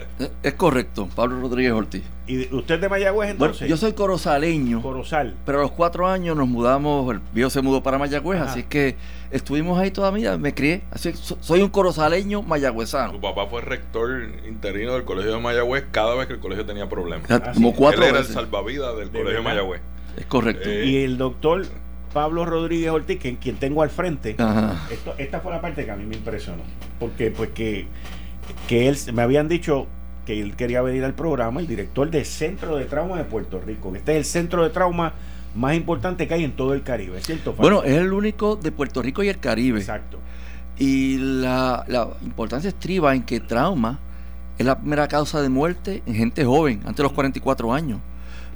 Es correcto, Pablo Rodríguez Ortiz. ¿Y usted es de Mayagüez Bueno, entonces? yo soy corozaleño, Corozal. pero a los cuatro años nos mudamos, el viejo se mudó para Mayagüez, Ajá. así que estuvimos ahí toda mi vida, me crié. Así soy un corozaleño Su mayagüezano. papá fue rector interino del colegio de Mayagüez cada vez que el colegio tenía problemas. Ah, Como cuatro Él era veces. el salvavidas del ¿De colegio verdad? Mayagüez. Es correcto. Eh, Y el doctor Pablo Rodríguez Ortiz, que, quien tengo al frente, esto- esta fue la parte que a mí me impresionó. Porque pues que, que él me habían dicho que él quería venir al programa, el director del Centro de Trauma de Puerto Rico. Este es el centro de trauma más importante que hay en todo el Caribe, ¿es cierto? Falso? Bueno, es el único de Puerto Rico y el Caribe. exacto. Y la, la importancia estriba en que trauma es la primera causa de muerte en gente joven, antes de los 44 años.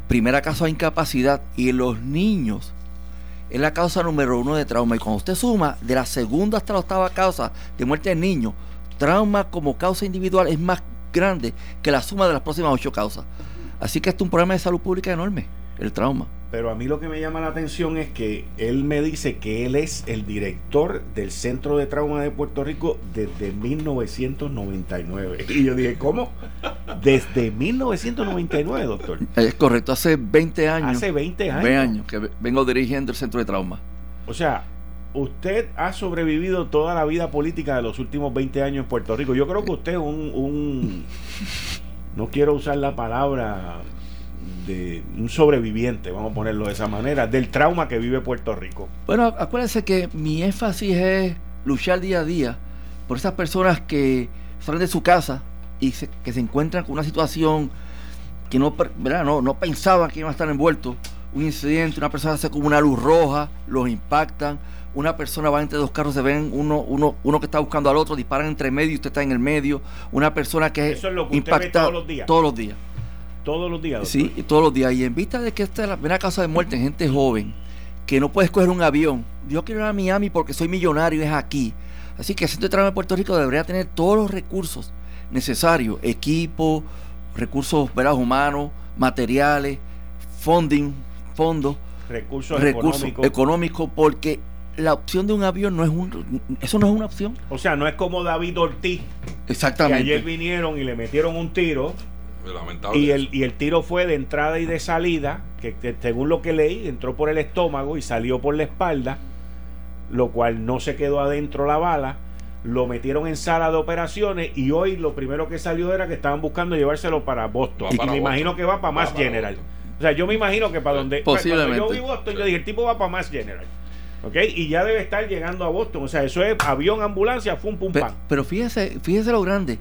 Primera causa de incapacidad. Y en los niños es la causa número uno de trauma. Y cuando usted suma de la segunda hasta la octava causa de muerte en niños, trauma como causa individual es más grande que la suma de las próximas ocho causas. Así que esto es un problema de salud pública enorme, el trauma. Pero a mí lo que me llama la atención es que él me dice que él es el director del Centro de Trauma de Puerto Rico desde 1999. Y yo dije, ¿cómo? Desde 1999, doctor. Es correcto, hace 20 años. Hace 20 años. 20 años que vengo dirigiendo el centro de trauma. O sea, usted ha sobrevivido toda la vida política de los últimos 20 años en Puerto Rico. Yo creo que usted es un, un- no quiero usar la palabra de un sobreviviente, vamos a ponerlo de esa manera, del trauma que vive Puerto Rico. Bueno, acuérdense que mi énfasis es luchar día a día por esas personas que salen de su casa y se- que se encuentran con una situación que no, no, no pensaban que iban a estar envueltos. Un incidente, una persona hace como una luz roja, los impactan, una persona va entre dos carros, se ven uno, uno, uno que está buscando al otro, disparan entre medio y usted está en el medio, una persona que Eso es lo que usted ve impacta todos los días. todos los días. Todos los días. doctor. Sí, todos los días. Y en vista de que esta es la primera causa de muerte en gente joven, que no puede escoger un avión. Yo quiero ir a Miami porque soy millonario es aquí. Así que el Centro de Trabajo de Puerto Rico debería tener todos los recursos necesarios, equipo, recursos ¿verdad? humanos, materiales, funding, fondos, recursos, recursos económicos. económicos, porque la opción de un avión no es un, eso no es una opción. o sea, no es como David Ortiz, que Exactamente. ayer vinieron y le metieron un tiro Lamentable. y el, y el tiro fue de entrada y de salida, que, que según lo que leí, entró por el estómago y salió por la espalda, lo cual no se quedó adentro la bala. Lo metieron en sala de operaciones y hoy lo primero que salió era que estaban buscando llevárselo para Boston. Va y para me Boston. imagino que va para Va Mass para General. Boston. O sea, yo me imagino que para donde. Posiblemente. Cuando yo vi Boston, yo dije, el tipo va para Mass General. ¿Ok? Y ya debe estar llegando a Boston. O sea, eso es avión, ambulancia, fum, pum, pam. Pero, fíjese, fíjese lo grande.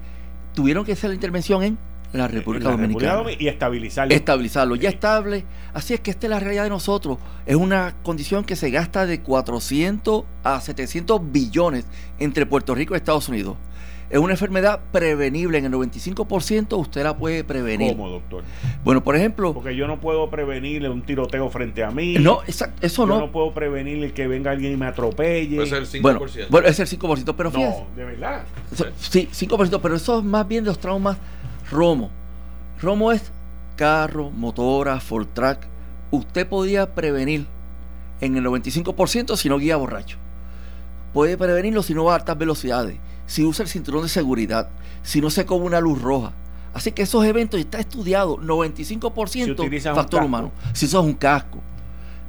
Tuvieron que hacer la intervención en la República la Dominicana. República y estabilizarlo. estabilizarlo, ya estable. Así es que esta es la realidad de nosotros. Es una condición que se gasta de 400 a 700 billones entre Puerto Rico y Estados Unidos. Es una enfermedad prevenible. En el 95% usted la puede prevenir. ¿Cómo, doctor? Bueno, por ejemplo, Porque yo no puedo prevenir un tiroteo frente a mí. no, exacto, eso yo no. no. puedo prevenir el que venga alguien y me atropelle. Puede ser el 5%. Bueno, bueno, es el 5%, pero fíjese. no, de verdad. Sí, 5%, pero eso es más bien de los traumas Romo. Romo es carro, motora, Ford Track. Usted podría prevenir en el 95% si no guía borracho. Puede prevenirlo si no va a altas velocidades, si usa el cinturón de seguridad, si no se come una luz roja. Así que esos eventos está estudiado, 95% Si factor humano. Si es un casco.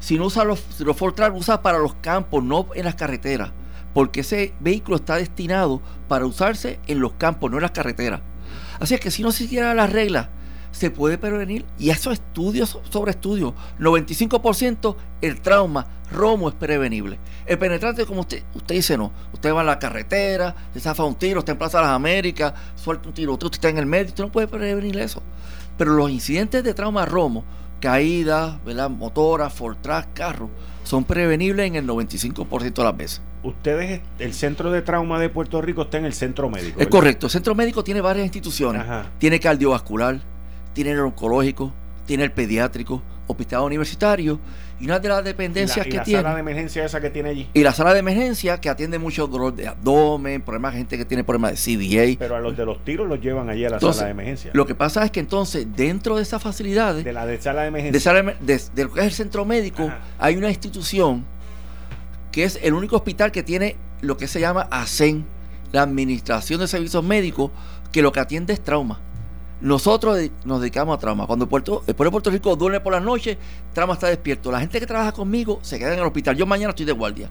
Si no usa los, los Ford Track, usa para los campos, no en las carreteras. Porque ese vehículo está destinado para usarse en los campos, no en las carreteras. Así es que si no se siguiera las reglas, se puede prevenir. Y esos estudios sobre estudios, 95% el trauma romo es prevenible. El penetrante, como usted, usted dice, no. Usted va en la carretera, se zafa un tiro, está en Plaza de las Américas, suelta un tiro, usted está en el medio, usted no puede prevenir eso. Pero los incidentes de trauma romo, caídas, motoras, Ford Track, carro, son prevenibles en el 95% de las veces. Ustedes, el centro de trauma de Puerto Rico está en el centro médico. Es correcto. El centro médico tiene varias instituciones. Ajá. Tiene cardiovascular, tiene el oncológico, tiene el pediátrico, hospital universitario y una de las dependencias la, y que la tiene. sala de emergencia esa que tiene allí. Y la sala de emergencia que atiende mucho dolor de abdomen, problemas de gente que tiene problemas de CDA. Pero a los de los tiros los llevan allí a la Entonces, sala de emergencia. Lo que pasa es que entonces dentro de esas facilidades, de la de sala de emergencia. de, sala de, de- de lo que es el centro médico, Ajá. hay una institución que es el único hospital que tiene lo que se llama ASEN, la Administración de Servicios Médicos, que lo que atiende es trauma. Nosotros nos dedicamos a trauma. Cuando Puerto, el pueblo de Puerto Rico duerme por las noches, trauma está despierto. La gente que trabaja conmigo se queda en el hospital. Yo mañana estoy de guardia.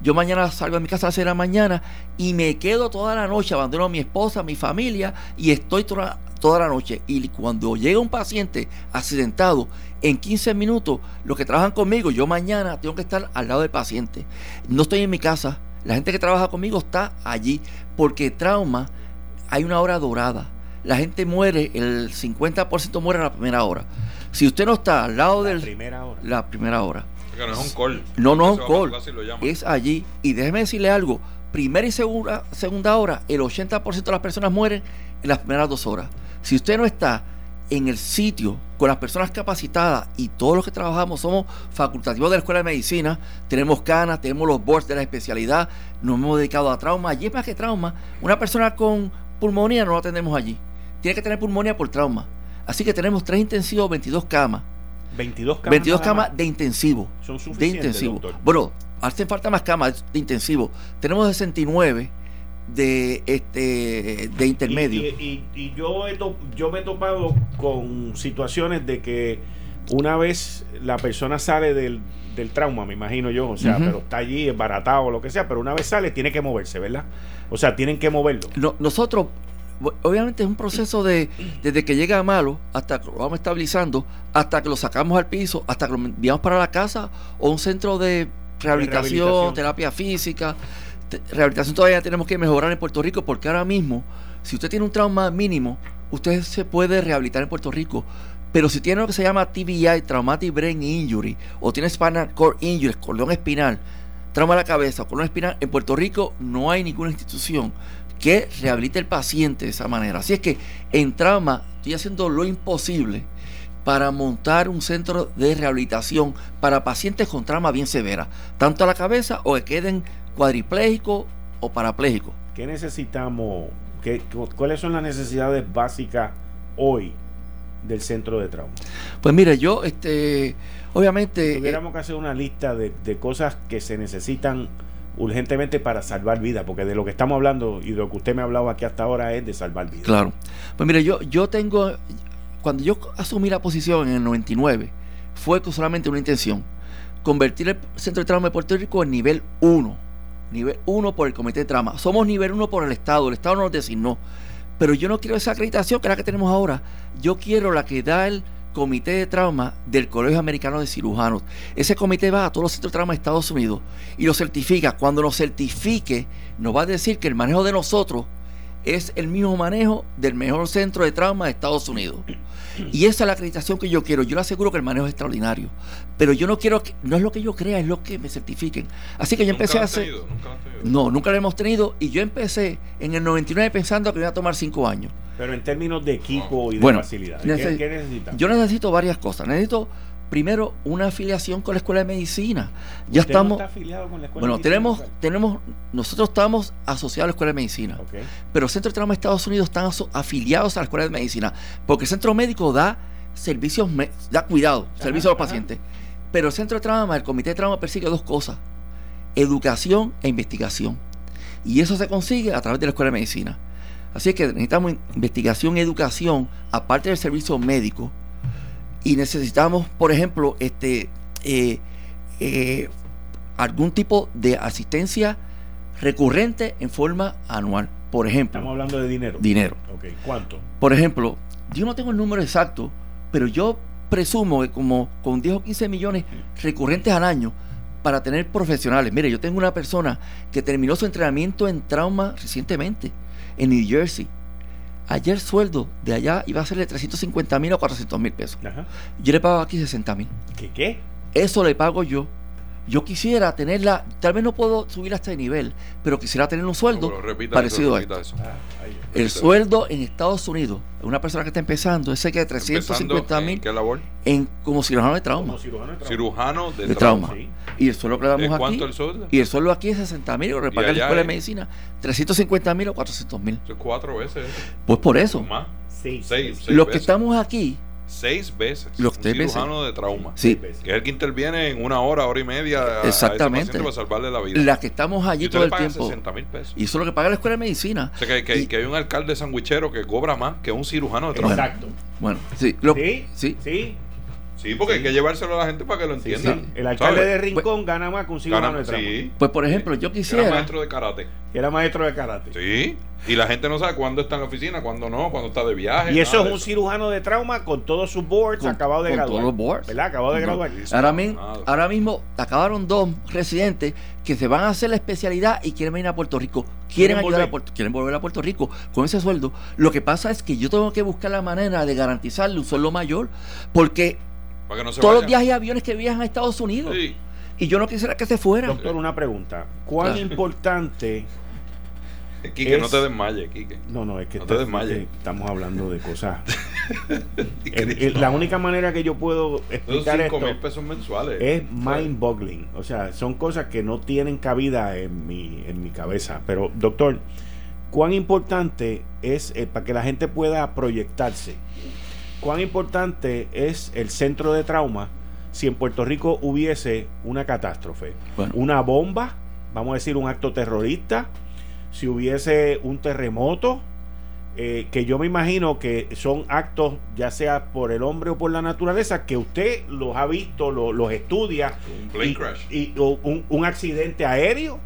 Yo mañana salgo de mi casa a las 6 de la mañana y me quedo toda la noche, abandono a mi esposa, a mi familia y estoy toda, toda la noche. Y cuando llega un paciente accidentado, en 15 minutos, los que trabajan conmigo, yo mañana tengo que estar al lado del paciente. No estoy en mi casa. La gente que trabaja conmigo está allí porque trauma hay una hora dorada. La gente muere, el 50% muere a la primera hora. Si usted no está al lado la del primera hora. la primera hora, Que no es un call. no, no es un call. y. Es allí. Y déjeme decirle algo. Primera y segunda, segunda hora, el 80% de las personas mueren en las primeras dos horas. Si usted no está en el sitio con las personas capacitadas y todos los que trabajamos somos facultativos de la Escuela de Medicina, tenemos canas, tenemos los boards de la especialidad, nos hemos dedicado a trauma. Allí es más que trauma. Una persona con pulmonía no la atendemos allí. Tiene que tener pulmonía por trauma. Así que tenemos tres intensivos, 22 camas. 22 camas. 22 nada camas de intensivo. Son De suficientes, intensivo. doctor. Bueno, hacen falta más camas de intensivo. Tenemos 69 de este de intermedio. Y, y- y- y yo, he to- yo me he topado con situaciones de que una vez la persona sale del, del trauma, me imagino yo, o sea, pero está allí embaratado o lo que sea, pero una vez sale tiene que moverse, ¿verdad? O sea, tienen que moverlo. No- nosotros, obviamente es un proceso de desde que llega a malo hasta que lo vamos estabilizando, hasta que lo sacamos al piso, hasta que lo enviamos para la casa o un centro de rehabilitación, rehabilitación. terapia física. Te- rehabilitación todavía tenemos que mejorar en Puerto Rico porque ahora mismo, si usted tiene un trauma mínimo, usted se puede rehabilitar en Puerto Rico. Pero si tiene lo que se llama TBI, Traumatic Brain Injury, o tiene Spinal Cord Injury, cordón espinal, trauma de la cabeza, colon espinal, en Puerto Rico no hay ninguna institución que rehabilite al paciente de esa manera. Así es que en trauma estoy haciendo lo imposible para montar un centro de rehabilitación para pacientes con trauma bien severa, tanto a la cabeza o que queden cuadriplégicos o parapléjicos. ¿Qué necesitamos? ¿Qué, cu- ¿Cuáles son las necesidades básicas hoy del centro de trauma? Pues mire, yo, este, obviamente, eh, Tuviéramos que hacer una lista de, de cosas que se necesitan urgentemente para salvar vidas, porque de lo que estamos hablando y de lo que usted me ha hablado aquí hasta ahora es de salvar vidas. Claro. Pues mire, yo, yo tengo, cuando yo asumí la posición en el 99, fue solamente una intención, convertir el Centro de Trauma de Puerto Rico en nivel 1. Nivel 1 por el Comité de Trauma. Somos nivel 1 por el Estado, el Estado nos designó. Pero yo no quiero esa acreditación que es la que tenemos ahora. Yo quiero la que da el Comité de Trauma del Colegio Americano de Cirujanos. Ese comité va a todos los centros de trauma de Estados Unidos y lo certifica. Cuando lo certifique, nos va a decir que el manejo de nosotros es el mismo manejo del mejor centro de trauma de Estados Unidos. Y esa es la acreditación que yo quiero. Yo le aseguro que el manejo es extraordinario. Pero yo no quiero que, no es lo que yo crea, es lo que me certifiquen. Así que yo Nunca empecé a hacer. tenido, nunca. No, nunca lo hemos tenido. Y yo empecé en el 99 pensando que iba a tomar cinco años. Pero en términos de equipo y de Bueno, facilidades, neces- ¿qué, necesitamos? Yo necesito varias cosas. Necesito, primero, una afiliación con la Escuela de Medicina. Ya Usted no estamos. está afiliado con la escuela Bueno, de medicina tenemos, tenemos, nosotros estamos asociados a la Escuela de Medicina. Pero el Centro de Trauma de Estados Unidos están afiliados a la Escuela de Medicina, porque el Centro Médico da servicios, da cuidado, Ajá, servicio a los ajá. pacientes. Pero el Centro de Trauma, el Comité de Trauma persigue dos cosas, educación e investigación. Y eso se consigue a través de la Escuela de Medicina. Así es que necesitamos in- investigación y educación, aparte del servicio médico. Y necesitamos, por ejemplo, este eh, eh, algún tipo de asistencia recurrente en forma anual. Por ejemplo, Estamos hablando de dinero. dinero. Ok, ¿cuánto? Por ejemplo, yo no tengo el número exacto, pero yo presumo que como con 10 o 15 millones recurrentes al año para tener profesionales. Mire, yo tengo una persona que terminó su entrenamiento en trauma recientemente en New Jersey. Ayer sueldo de allá iba a ser de 350 mil o 400 mil pesos. Ajá. Yo le pago aquí 60 mil. ¿Qué qué? Eso le pago yo yo quisiera tenerla, tal vez no puedo subir a este nivel, pero quisiera tener un sueldo No, pero repita parecido eso, a esto. eso. El sueldo en Estados Unidos, una persona que está empezando, es cerca de 350 Empezando, mil ¿en ¿Qué labor? en, como cirujano de trauma. Como cirujano de trauma. Cirujano de, De trauma. trauma. Sí. Y el sueldo que le ¿De damos aquí. cuánto el sueldo? Y el sueldo aquí es 60 mil, lo repaga la escuela de medicina, 350 mil o 400 mil. Eso es cuatro veces. Pues por eso, Más. Sí. Seis. seis los que veces. estamos aquí, Seis veces. Los un tres veces. cirujano de trauma. sí, Que es el que interviene en una hora, hora y media. a- a ese Exactamente. paciente para salvarle la vida. las que estamos y allí usted todo le el tiempo. 60 mil pesos. Y eso es lo que paga la escuela de medicina. O sea, que, que- Y- que hay un alcalde sandwichero que cobra más que un cirujano de trauma. Exacto. Bueno, sí, lo- Sí. sí. Sí. Sí, porque hay que llevárselo a la gente para que lo Sí, entienda. sí. El alcalde de Rincón gana más que un cirujano de. Pues por ejemplo, yo Era quisiera, maestro de karate. Era maestro de karate. Sí. Y la gente no sabe cuándo está en la oficina, cuándo no, cuándo está de viaje. Y eso es un cirujano de trauma con todos sus boards Con- acabado de con graduar. todos los boards. ¿Verdad? Acabado de No. graduar. ahora, mi- ahora mismo acabaron dos residentes que se van a hacer la especialidad y quieren venir a Puerto Rico. Quieren, Quieren ayudar a. Puerto, quieren volver a Puerto Rico con ese sueldo. Lo que pasa es que yo tengo que buscar la manera de garantizarle un sueldo mayor porque Para que no se todos los vaya. viajes y aviones que viajan a Estados Unidos Sí. y yo no quisiera que se fueran. Doctor, una pregunta. ¿Cuán Ah. importante... Quique, Es- no te desmayes, Quique. No, no, es que No te está- desmayes. es que estamos hablando de cosas... El- el- la única manera que yo puedo explicar 5 esto mil pesos mensuales. es mind-boggling. O sea, son cosas que no tienen cabida en mi, en mi cabeza. Pero, doctor, ¿cuán importante es, eh, para que la gente pueda proyectarse, cuán importante es el centro de trauma si en Puerto Rico hubiese una catástrofe? Bueno. Una bomba, vamos a decir un acto terrorista, si hubiese un terremoto, eh, que yo me imagino que son actos, ya sea por el hombre o por la naturaleza, que usted los ha visto, lo- los estudia. Un plane y, crash. y- o un, un accidente aéreo.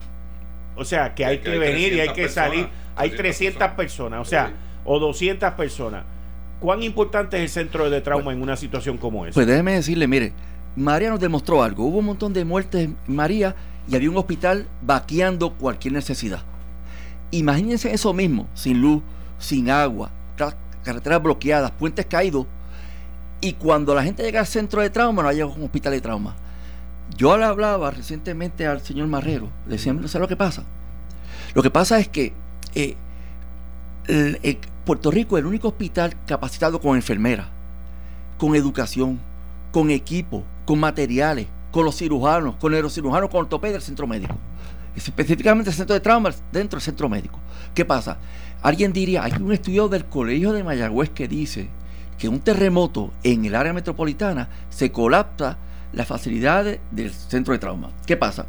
O sea, que hay Que que, hay venir y hay 300 que salir. Hay 300 300 personas, o sea, Sí. o 200 personas. ¿Cuán importante es el centro de trauma en una situación como esa? Pues déjeme decirle, mire, María nos demostró algo. Hubo un montón de muertes en María y había un hospital vaqueando cualquier necesidad. Imagínense eso mismo, sin luz, sin agua, ca- carreteras bloqueadas, puentes caídos. Y cuando la gente llega al centro de trauma, no hay un hospital de trauma. Yo le hablaba recientemente al señor Marrero, le decía, no sé lo que pasa. Lo que pasa es que eh, el- el- Puerto Rico es el único hospital capacitado con enfermeras, con educación, con equipo, con materiales, con los cirujanos, con neurocirujanos, con ortopedia del centro médico. Específicamente el centro de trauma dentro del centro médico. ¿Qué pasa? Alguien diría, hay un estudio del Colegio de Mayagüez que dice que un terremoto en el área metropolitana se colapsa las facilidades del centro de trauma. ¿Qué pasa?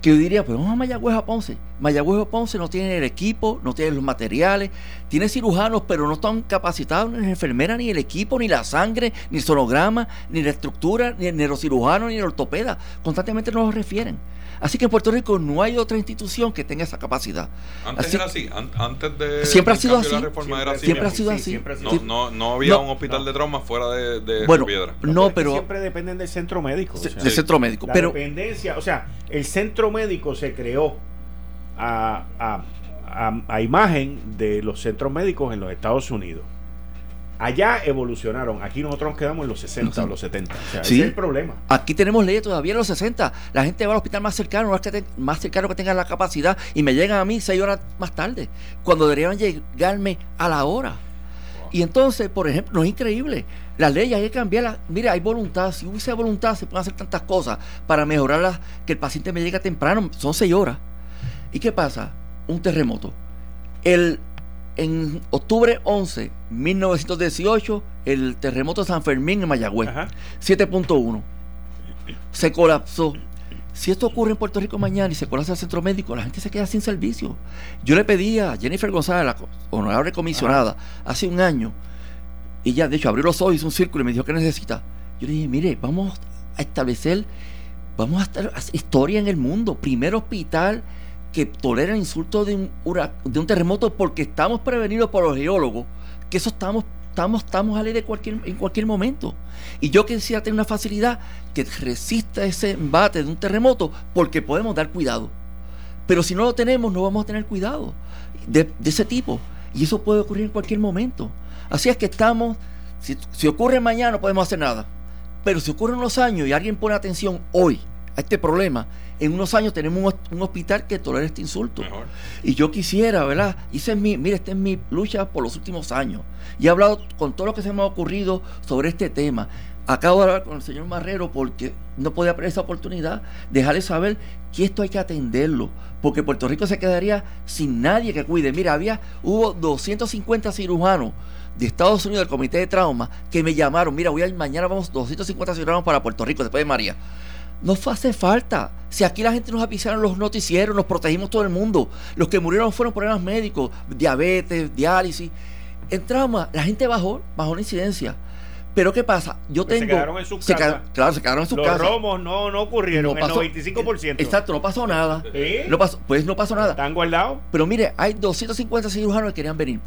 Que yo diría, pues vamos a Mayagüez a Ponce. Mayagüez a Ponce no tiene el equipo, no tiene los materiales, tiene cirujanos, pero no están capacitados ni las enfermeras, ni el equipo, ni la sangre, ni el sonograma, ni la estructura, ni el neurocirujano, ni el ortopeda. Constantemente nos lo refieren. Así que en Puerto Rico no hay otra institución que tenga esa capacidad. Antes Así- era así. an- antes de. Siempre ha sido así. La reforma era así. Siempre ha sido Sí, así. siempre ha sido No, Sí. no, no había No, un hospital no. de trauma fuera de, de Bueno, Piedra. no, pero siempre dependen del centro médico. o sea, del Sí. centro médico. la Pero dependencia, o sea, el centro médico se creó a, a- a- a imagen de los centros médicos en los Estados Unidos. Allá evolucionaron, aquí nosotros nos quedamos en los 60 o los 70. O sea, Sí. ese es el problema. Aquí tenemos leyes todavía en los 60. La gente va al hospital más cercano, que te- más cercano que tenga la capacidad y me llegan a mí seis horas más tarde, cuando deberían llegarme a la hora. Y entonces, por ejemplo, no es increíble. Las leyes hay que cambiarlas. Mira, hay voluntad. Si hubiese voluntad, se pueden hacer tantas cosas para mejorarlas, que el paciente me llegue temprano. Son seis horas. ¿Y qué pasa? Un terremoto. El, en octubre 11, 1918, el terremoto de San Fermín en Mayagüez. Ajá. 7.1. Se colapsó. Si esto ocurre en Puerto Rico mañana y se colapsa el centro médico, la gente se queda sin servicio. Yo le pedí a Jennifer González, la honorable comisionada, hace un año, y ella, de hecho, abrió los ojos, hizo un círculo y me dijo, ¿qué necesita? Yo le dije, mire, vamos a establecer, vamos a estar historia en el mundo. Primer hospital que tolera el insulto de un, de un terremoto porque estamos prevenidos por los geólogos que eso estamos, estamos, estamos a ley de cualquier, en cualquier momento. Y yo quisiera tener una facilidad que resista ese embate de un terremoto porque podemos dar cuidado. Pero si no lo tenemos, no vamos a tener cuidado de, ese tipo. Y eso puede ocurrir en cualquier momento. Así es que estamos, si, si ocurre mañana no podemos hacer nada. Pero si ocurren unos años y alguien pone atención hoy a este problema, en unos años tenemos un, hospital que tolera este insulto. Y yo quisiera, ¿verdad? Hice mi, mire, esta es mi lucha por los últimos años. Y he hablado con todo lo que se me ha ocurrido sobre este tema. Acabo de hablar con el señor Marrero porque no podía perder esa oportunidad, dejarle saber que esto hay que atenderlo, porque Puerto Rico se quedaría sin nadie que cuide. Mira, había, hubo 250 cirujanos de Estados Unidos, del Comité de Trauma, que me llamaron, mira, voy a ir mañana, vamos 250 cirujanos para Puerto Rico, después de María. No hace falta. Si aquí la gente nos avisaron los noticieros, nos protegimos todo el mundo. Los que murieron fueron problemas médicos, diabetes, diálisis. En trauma, la gente bajó, bajó la incidencia. Pero ¿qué pasa? Yo pues tengo. Se quedaron en sus casas. claro, se quedaron en sus casas. Los romos no, no ocurrieron, no pasó, el 95%. Exacto, no pasó nada. No pasó, pues no pasó nada. ¿Están guardados? Pero mire, hay 250 cirujanos que querían venir.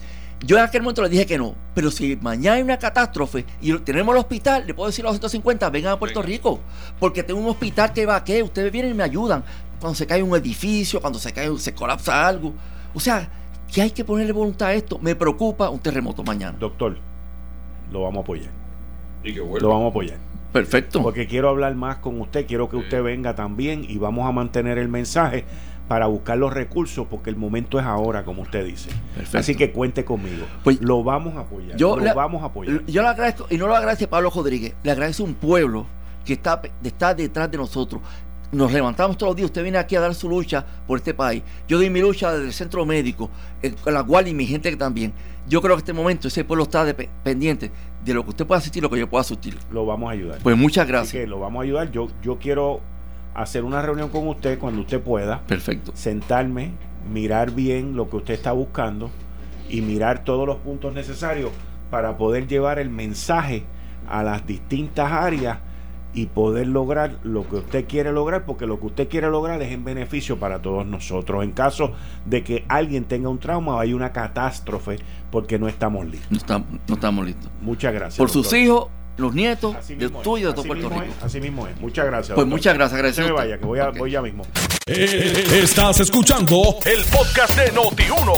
Yo en aquel momento le dije que no. Pero si mañana hay una catástrofe y tenemos el hospital, le puedo decir a los 250, vengan a Puerto Rico. Porque tengo un hospital que va a qué. Ustedes vienen y me ayudan. Cuando se cae un edificio, cuando se cae, se colapsa algo. O sea, que hay que ponerle voluntad a esto. Me preocupa un terremoto mañana. Doctor, lo vamos a apoyar. Y que Lo vamos a apoyar. Perfecto. Porque quiero hablar más con usted, quiero que usted venga también y vamos a mantener el mensaje para buscar los recursos porque el momento es ahora, como usted dice. Así que cuente conmigo. Pues, lo vamos a apoyar. Yo lo vamos a apoyar. Yo le agradezco, y no lo agradece a Pablo Rodríguez, le agradece a un pueblo que está, está detrás de nosotros. Nos levantamos todos los días, usted viene aquí a dar su lucha por este país. Yo doy mi lucha desde el centro médico, con la cual y mi gente también. Yo creo que en este momento ese pueblo está pendiente de lo que usted pueda asistir, lo que yo pueda asistir. Lo vamos a ayudar. Pues muchas gracias. lo vamos a ayudar. Yo, yo quiero hacer una reunión con usted cuando usted pueda. Perfecto. Sentarme, mirar bien lo que usted está buscando y mirar todos los puntos necesarios para poder llevar el mensaje a las distintas áreas y poder lograr lo que usted quiere lograr, porque lo que usted quiere lograr es en beneficio para todos nosotros. En caso de que alguien tenga un trauma o hay una catástrofe, porque no estamos listos. No estamos, no estamos listos. Muchas gracias. Por sus hijos, los nietos, de tuyo de todo Puerto Rico. así mismo es. Muchas gracias. Pues muchas gracias. gracias no se me vaya, que voy, a, voy ya mismo. Eh, estás escuchando el podcast de Noti1.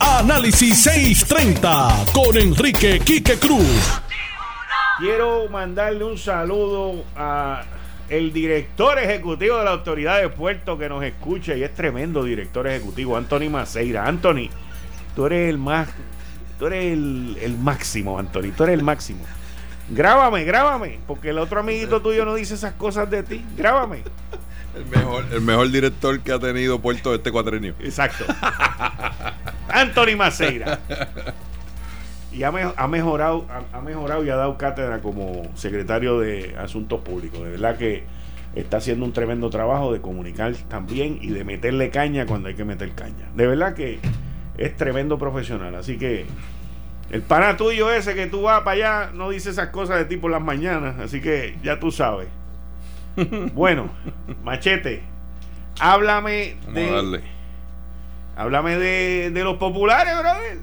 Análisis 630 con Enrique Quique Cruz. Quiero mandarle un saludo a el director ejecutivo de la Autoridad de Puerto que nos escucha y es tremendo director ejecutivo, Anthony Maceira. Anthony, tú eres el más, tú eres el, el máximo, Anthony, tú eres el máximo. Grábame, grábame, porque el otro amiguito tuyo no dice esas cosas de ti. Grábame. El mejor, el mejor director que ha tenido Puerto este cuatrenio. Exacto. Anthony Maceira y ha, mejorado ha, mejorado y ha dado cátedra como secretario de Asuntos Públicos. De verdad que está haciendo un tremendo trabajo de comunicar también y de meterle caña cuando hay que meter caña. De verdad que es tremendo profesional. Así que el pana tuyo ese que tú vas para allá no dice esas cosas de ti por las mañanas. Así que ya tú sabes. Bueno, machete, háblame de. Háblame de, de los populares, brother.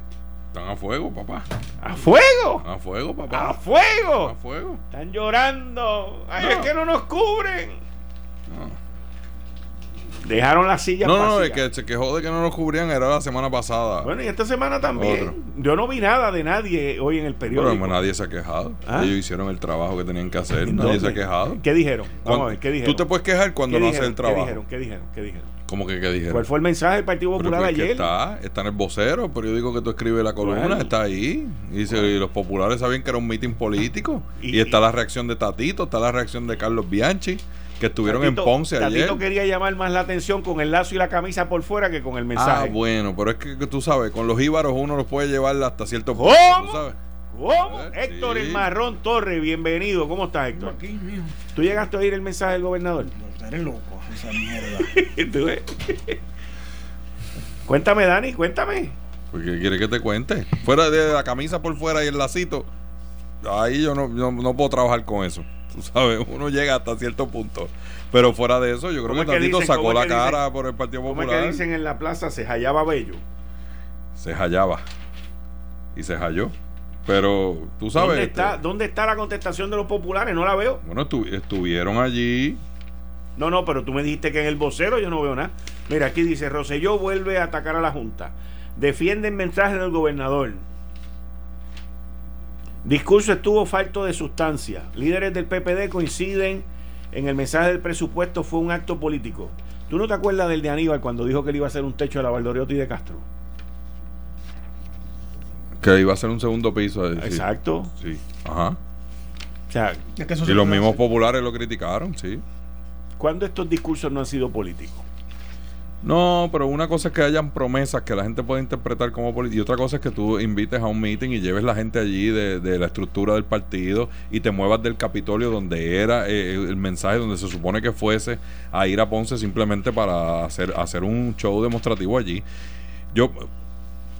Están a fuego, papá. ¿A fuego? A fuego, papá. ¿A fuego? A fuego. Están llorando. Ay, es que no nos cubren. Dejaron la silla No, no, el que se quejó de que no nos cubrían era la semana pasada. Bueno, y esta semana también. Yo no vi nada de nadie hoy en el periódico. Pero nadie se ha quejado. ¿Ah? Ellos hicieron el trabajo que tenían que hacer. Nadie se ha quejado. ¿Qué dijeron? Vamos a ver, ¿qué dijeron? Tú te puedes quejar cuando no haces el trabajo. ¿Qué dijeron? ¿Qué dijeron? ¿Qué dijeron? ¿Cómo que qué dijeron? ¿Cuál fue el mensaje del Partido Popular ayer? está, está en el vocero, el periódico que tú escribes la columna, está ahí. Y, los populares sabían que era un mitin político. Y, está la reacción de Tatito, está la reacción de Carlos Bianchi, que estuvieron en Ponce ayer. Tatito quería llamar más la atención con el lazo y la camisa por fuera que con el mensaje. Ah, bueno, pero es que, tú sabes, con los íbaros uno los puede llevar hasta cierto punto. ¿Cómo? ¿Cómo? Eh, Héctor el Marrón Torre, bienvenido. ¿Cómo estás, Héctor? Aquí, ¿Tú llegaste a oír el mensaje del gobernador? No, eres loco, esa mierda. Cuéntame, Dani, cuéntame. Pues, ¿Qué quiere que te cuente? Fuera de la camisa por fuera y el lacito, ahí yo no, no, puedo trabajar con eso. Tú sabes, uno llega hasta cierto punto. Pero fuera de eso, yo creo que Tatito sacó la cara por el Partido Popular. ¿Cómo es que dicen en la plaza? Se hallaba bello. Se hallaba. Y se halló. Pero tú sabes. ¿Dónde está, este ¿Dónde está la contestación de los populares? No la veo. Bueno, estuvieron allí no, no, pero tú me dijiste que en el vocero yo no veo nada. Mira, aquí dice, Roselló vuelve a atacar a la Junta. Defiende el mensaje del gobernador. Discurso estuvo falto de sustancia. Líderes del PPD coinciden en el mensaje del presupuesto fue un acto político. ¿Tú no te acuerdas del de Aníbal cuando dijo que le iba a hacer un techo a la Valdoriotti de Castro? Que iba a ser un segundo piso. Exacto. Sí. Ajá. O sea, y los mismos populares lo criticaron, sí. ¿Cuándo estos discursos no han sido políticos? No, pero una cosa es que hayan promesas que la gente puede interpretar como políticas y otra cosa es que tú invites a un meeting y lleves la gente allí de, la estructura del partido y te muevas del Capitolio donde era eh, el mensaje, donde se supone que fuese a ir a Ponce simplemente para hacer, hacer un show demostrativo allí. Yo,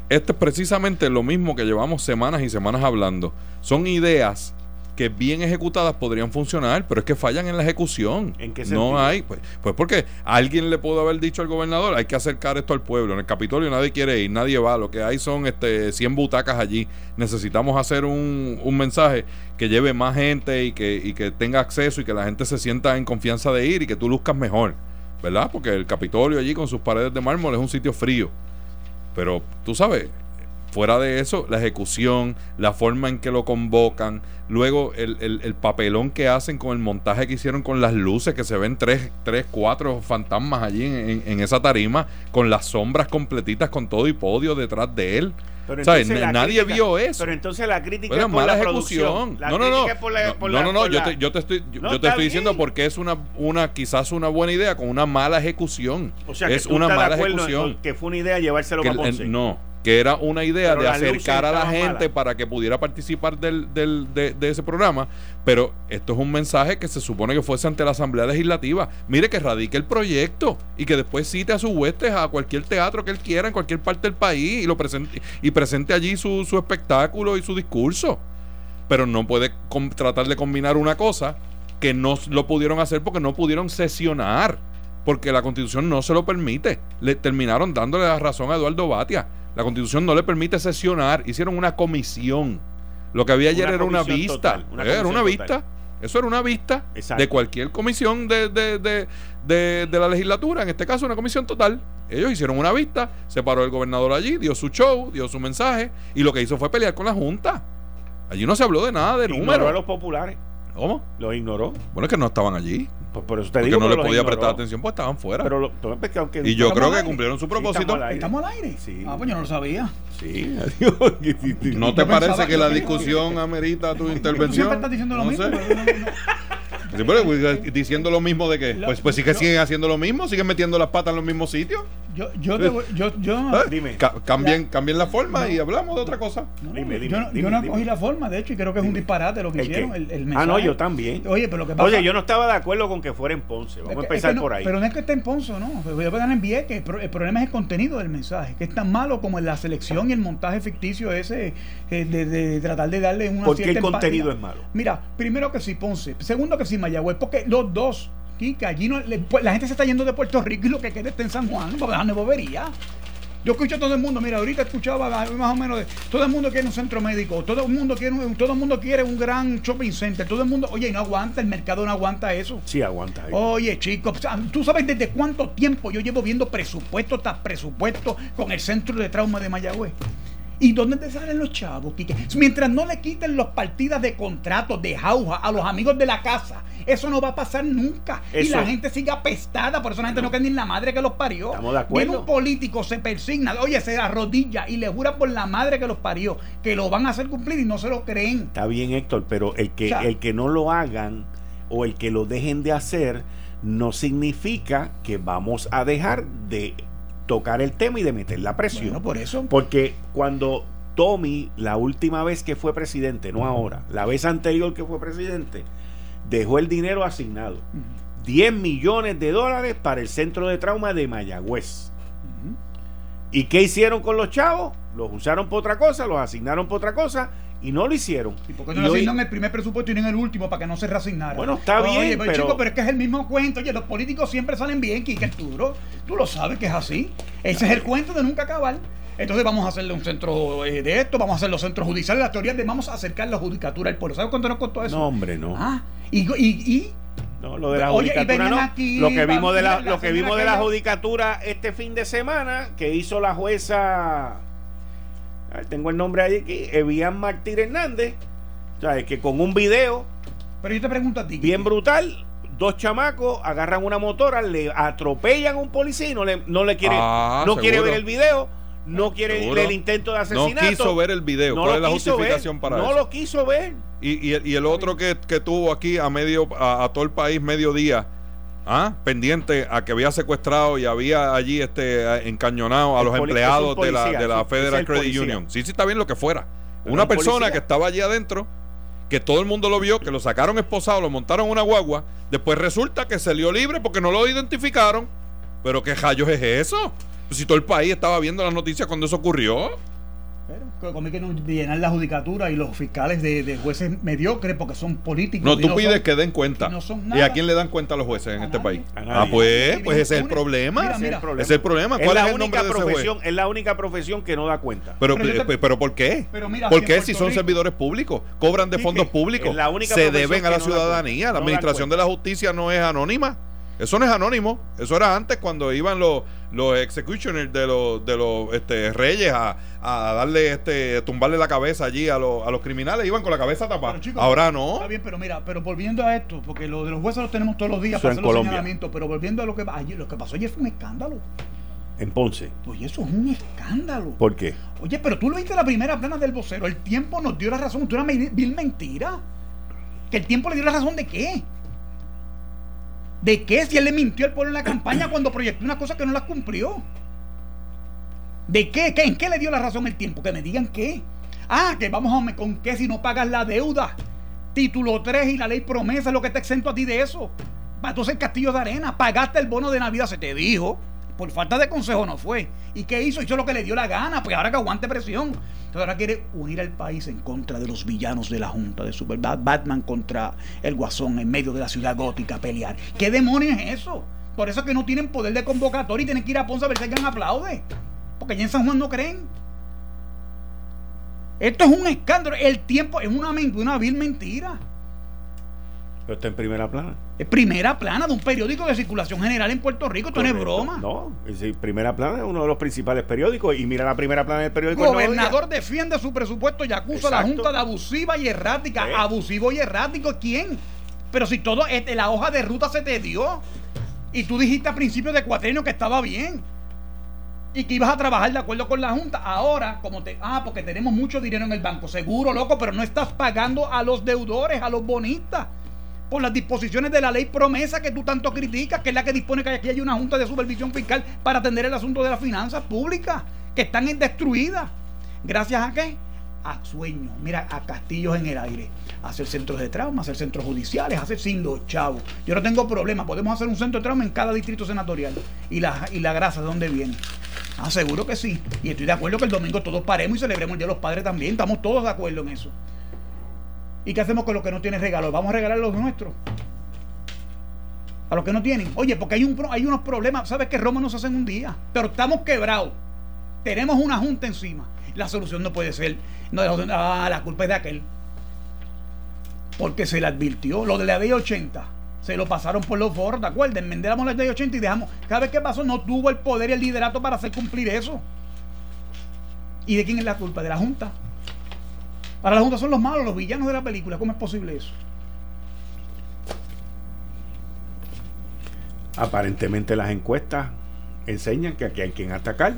esto es precisamente lo mismo que llevamos semanas y semanas hablando. Son ideas que bien ejecutadas podrían funcionar, pero es que fallan en la ejecución. ¿En qué No hay, pues, pues porque alguien le pudo haber dicho al gobernador, hay que acercar esto al pueblo. En el Capitolio nadie quiere ir, nadie va, lo que hay son este 100 butacas allí. Necesitamos hacer un, un mensaje que lleve más gente y que, y que tenga acceso y que la gente se sienta en confianza de ir y que tú luzcas mejor, ¿verdad? Porque el Capitolio allí con sus paredes de mármol es un sitio frío. Pero tú sabes, Fuera de eso, la ejecución, la forma en que lo convocan, luego el, el, papelón que hacen con el montaje que hicieron con las luces, que se ven tres, tres cuatro fantasmas allí en, esa tarima, con las sombras completitas, con todo y podio detrás de él. nadie vio eso. Pero entonces la crítica es por la ejecución. no, no, no. no, no, no, yo te, yo te estoy, yo, te estoy diciendo porque es una, una, quizás una buena idea con una mala ejecución. O sea, es una mala ejecución. Que fue una idea llevárselo a Ponce. no que era una idea de acercar a la gente para que pudiera participar del, del, de, ese programa, pero esto es un mensaje que se supone que fuese ante la Asamblea Legislativa. Mire que radique el proyecto y que después cite a sus huestes a cualquier teatro que él quiera en cualquier parte del país y lo presente y presente allí su, su espectáculo y su discurso. Pero no puede tratar de combinar una cosa que no lo pudieron hacer porque no pudieron sesionar, porque la constitución no se lo permite. Le terminaron dándole la razón a Eduardo Batia la constitución no le permite sesionar. Hicieron una comisión. Lo que había ayer era una vista. era una vista. Eso era una vista de cualquier comisión de, de, de, de, la legislatura, en este caso una comisión total. Ellos hicieron una vista, se paró el gobernador allí, dio su show, dio su mensaje y lo que hizo fue pelear con la Junta. Allí no se habló de nada de números. a los populares. ¿Cómo? Los ignoró. Bueno, es que no estaban allí. Pues por eso te Porque no le podía prestar atención, pues estaban fuera. Pero y yo creo que cumplieron su propósito. ¿Estamos al aire? Sí. Ah, pues yo no lo sabía. Sí. ¿No te parece que la discusión amerita tu intervención? Siempre estás diciendo lo mismo. Pues, diciendo lo mismo de qué? Pues, pues sí que siguen haciendo lo mismo, siguen metiendo las patas en los mismos sitios. Yo, yo, yo, yo ¿Eh? dime. cambien, cambien la forma y hablamos de otra cosa. dime, dime, yo, no cogí la forma, de hecho, y creo que es un disparate lo que hicieron. El, el ah, no, yo también. Oye, pero lo que pasa, Oye, yo no estaba de acuerdo con que fuera en Ponce. Vamos a empezar por ahí. Pero no es que esté en Ponce, no. Voy a en Vieques. El problema es el contenido del mensaje, que es tan malo como en la selección y el montaje ficticio ese eh, de, tratar de darle una ¿Por qué el contenido es malo? Mira, primero que sí Ponce, segundo que sí Mayagüez, porque los dos allí no, pues, la gente se está yendo de Puerto Rico y lo que queda está en San Juan, no bobería. Yo escucho a todo el mundo, mira, ahorita escuchaba más o menos de todo el mundo quiere un centro médico, todo el mundo quiere un, todo el mundo quiere un gran shopping center, todo el mundo, oye, no aguanta, el mercado no aguanta eso. Sí, aguanta. Oye, chicos, tú sabes desde cuánto tiempo yo llevo viendo presupuesto tras presupuesto con el centro de trauma de Mayagüez. ¿Y dónde te salen los chavos, Mientras no le quiten las partidas de contratos, de jauja a los amigos de la casa, eso no va a pasar nunca. Y la gente sigue apestada, por eso la gente no, no ni la madre que los parió. Estamos de acuerdo. Viene un político, se persigna, oye, se arrodilla y le jura por la madre que los parió que lo van a hacer cumplir y no se lo creen. Está bien, Héctor, pero el que, el que no lo hagan o el que lo dejen de hacer no significa que vamos a dejar de tocar el tema y de meter la presión. por eso. Porque cuando Tommy, la última vez que fue presidente, no ahora, la vez anterior que fue presidente, dejó el dinero asignado. 10 millones de dólares para el centro de trauma de Mayagüez. ¿Y qué hicieron con los chavos? Los usaron por otra cosa, los asignaron por otra cosa y no lo hicieron. ¿Y por qué no lo asignan el primer presupuesto y no en el último para que no se reasignaran? Bueno, está bien, pero... Chico, pero es que es el mismo cuento. Oye, los políticos siempre salen bien, Kike Arturo. Tú lo sabes que es así. Ese es el cuento de nunca acabar. Entonces vamos a hacerle un centro eh, de esto, vamos a hacer los centros judiciales, la teoría de vamos a acercar la judicatura al pueblo. ¿Sabes cuánto nos costó eso? No, hombre, no. Ah, y, y, y no, lo de la judicatura no. lo que vimos de la, lo que vimos de la judicatura este fin de semana que hizo la jueza tengo el nombre ahí aquí, Evian Martín Hernández, ¿sabes? que con un video pero yo te pregunto a ti. Bien brutal. dos chamacos agarran una motora, le atropellan a un policía y no le, no le quiere, Ah, no quiere ver el video, no quiere Seguro. el intento de No asesinato. quiso ver el video. No ¿Cuál es la quiso justificación ver, para no eso? lo quiso ver. Y, y el, y el otro que, que tuvo aquí a medio a, a todo el país mediodía, ¿ah? pendiente a que había secuestrado y había allí este encañonado a El los empleados de la, de la Federal Credit policía. Union. Sí, sí, está bien lo que fuera. Pero Una un persona policía. que estaba allí adentro, que todo el mundo lo vio, que lo sacaron esposado, lo montaron en una guagua, después resulta que salió libre porque no lo identificaron. Pero qué rayos es eso? Pues si todo el país estaba viendo las noticias cuando eso ocurrió. Pero como hay que no llenar la judicatura y los fiscales de, de jueces mediocres porque son políticos. No, y tú pides son- que den cuenta. y no son ¿Y nada. a quién le dan cuenta a los jueces en A este nadie. país? Ah, pues, Y pues ese es el problema. Mira, Ese es mira. el problema. Ese es el problema. Es ¿Cuál la es el nombre única de ese juez? profesión, es la única profesión que no da cuenta. Pero, Pero yo te- pe- pero, ¿por qué? Pero mira, ¿Por qué si son Rico- servidores públicos? Cobran de fondos públicos. la única Se deben a la ciudadanía. La administración de la justicia no es anónima. Eso no es anónimo. Eso era antes cuando iban los, los executioners de los, de los este, reyes a, a darle, este, tumbarle la cabeza allí a los, a los criminales. Iban con la cabeza tapada. Chicos, Ahora no. Está bien, pero mira, pero volviendo a esto, porque lo de los jueces los tenemos todos los días Eso para en hacer los Colombia. señalamientos, pero volviendo a lo que ayer, lo que pasó ayer fue un escándalo. En Ponce. Oye, eso es un escándalo. ¿Por qué? Oye, pero tú lo viste en la primera plana del vocero. El tiempo nos dio la razón. Tú una vil mentira. ¿Que el tiempo le dio la razón de qué? ¿De qué? Si él le mintió al pueblo en la campaña cuando proyectó una cosa que no la cumplió. ¿De qué? ¿Qué? ¿En qué le dio la razón el tiempo? Que me digan qué. Ah, que vamos a con qué si no pagas la deuda. Título 3 y la ley promesa es lo que te exento a ti de eso. Entonces el castillo de arena, pagaste el bono de Navidad, se te dijo. Por falta de consejo no fue. ¿Y qué hizo? Hizo lo que le dio la gana, pues ahora que aguante presión. Entonces ahora quiere unir al país en contra de los villanos de la Junta de Super Bat- Batman contra el Guasón en medio de la ciudad gótica a pelear. ¿Qué demonios es eso? Por eso es que no tienen poder de convocatoria y tienen que ir a Ponce a ver si alguien aplaude. Porque allá en San Juan no creen. Esto es un escándalo. El tiempo es una, una vil mentira. Pero está en primera plana. Es primera plana de un periódico de circulación general en Puerto Rico. Esto no es broma. No, es decir, primera plana es uno de los principales periódicos. Y mira la primera plana del periódico. Gobernador defiende su presupuesto y acusa a la. Junta de abusiva y errática. ¿Abusivo y errático quién? Pero si todo, este, la hoja de ruta se te dio. Y tú dijiste a principios de cuatrenio que estaba bien. Y que ibas a trabajar de acuerdo con la Junta. Ahora, como te. Ah, porque tenemos mucho dinero en el banco. Seguro, loco, pero no estás pagando a los deudores, a los bonistas. Por las disposiciones de la ley promesa que tú tanto criticas, que es la que dispone que aquí hay una Junta de Supervisión Fiscal para atender el asunto de las finanzas públicas, que están destruidas. ¿Gracias a qué? A sueños, mira, a castillos en el aire, hacer centros de trauma, hacer centros judiciales, a hacer sin los chavos. Yo no tengo problema, podemos hacer un centro de trauma en cada distrito senatorial. ¿Y la, y la grasa de dónde viene? Ah, seguro que sí. Y estoy de acuerdo que el domingo todos paremos y celebremos el Día de los Padres también. Estamos todos de acuerdo en eso. ¿Y qué hacemos con los que no tienen regalos? ¿Vamos a regalar los nuestros? A los que no tienen. Oye, porque hay, un, hay unos problemas. ¿Sabes que Roma no se hace en un día? Pero estamos quebrados. Tenemos una junta encima. La solución no puede ser. No, ah, la culpa es de aquel. Porque se le advirtió. Lo de la ley 80. Se lo pasaron por los forros, ¿de acuerdo? Enmendamos la ley 80 y dejamos. Cada vez que pasó, no tuvo el poder y el liderato para hacer cumplir eso. ¿Y de quién es la culpa? De la Junta. Para la Junta son los malos, los villanos de la película. ¿Cómo es posible eso? Aparentemente las encuestas enseñan que aquí hay quien atacar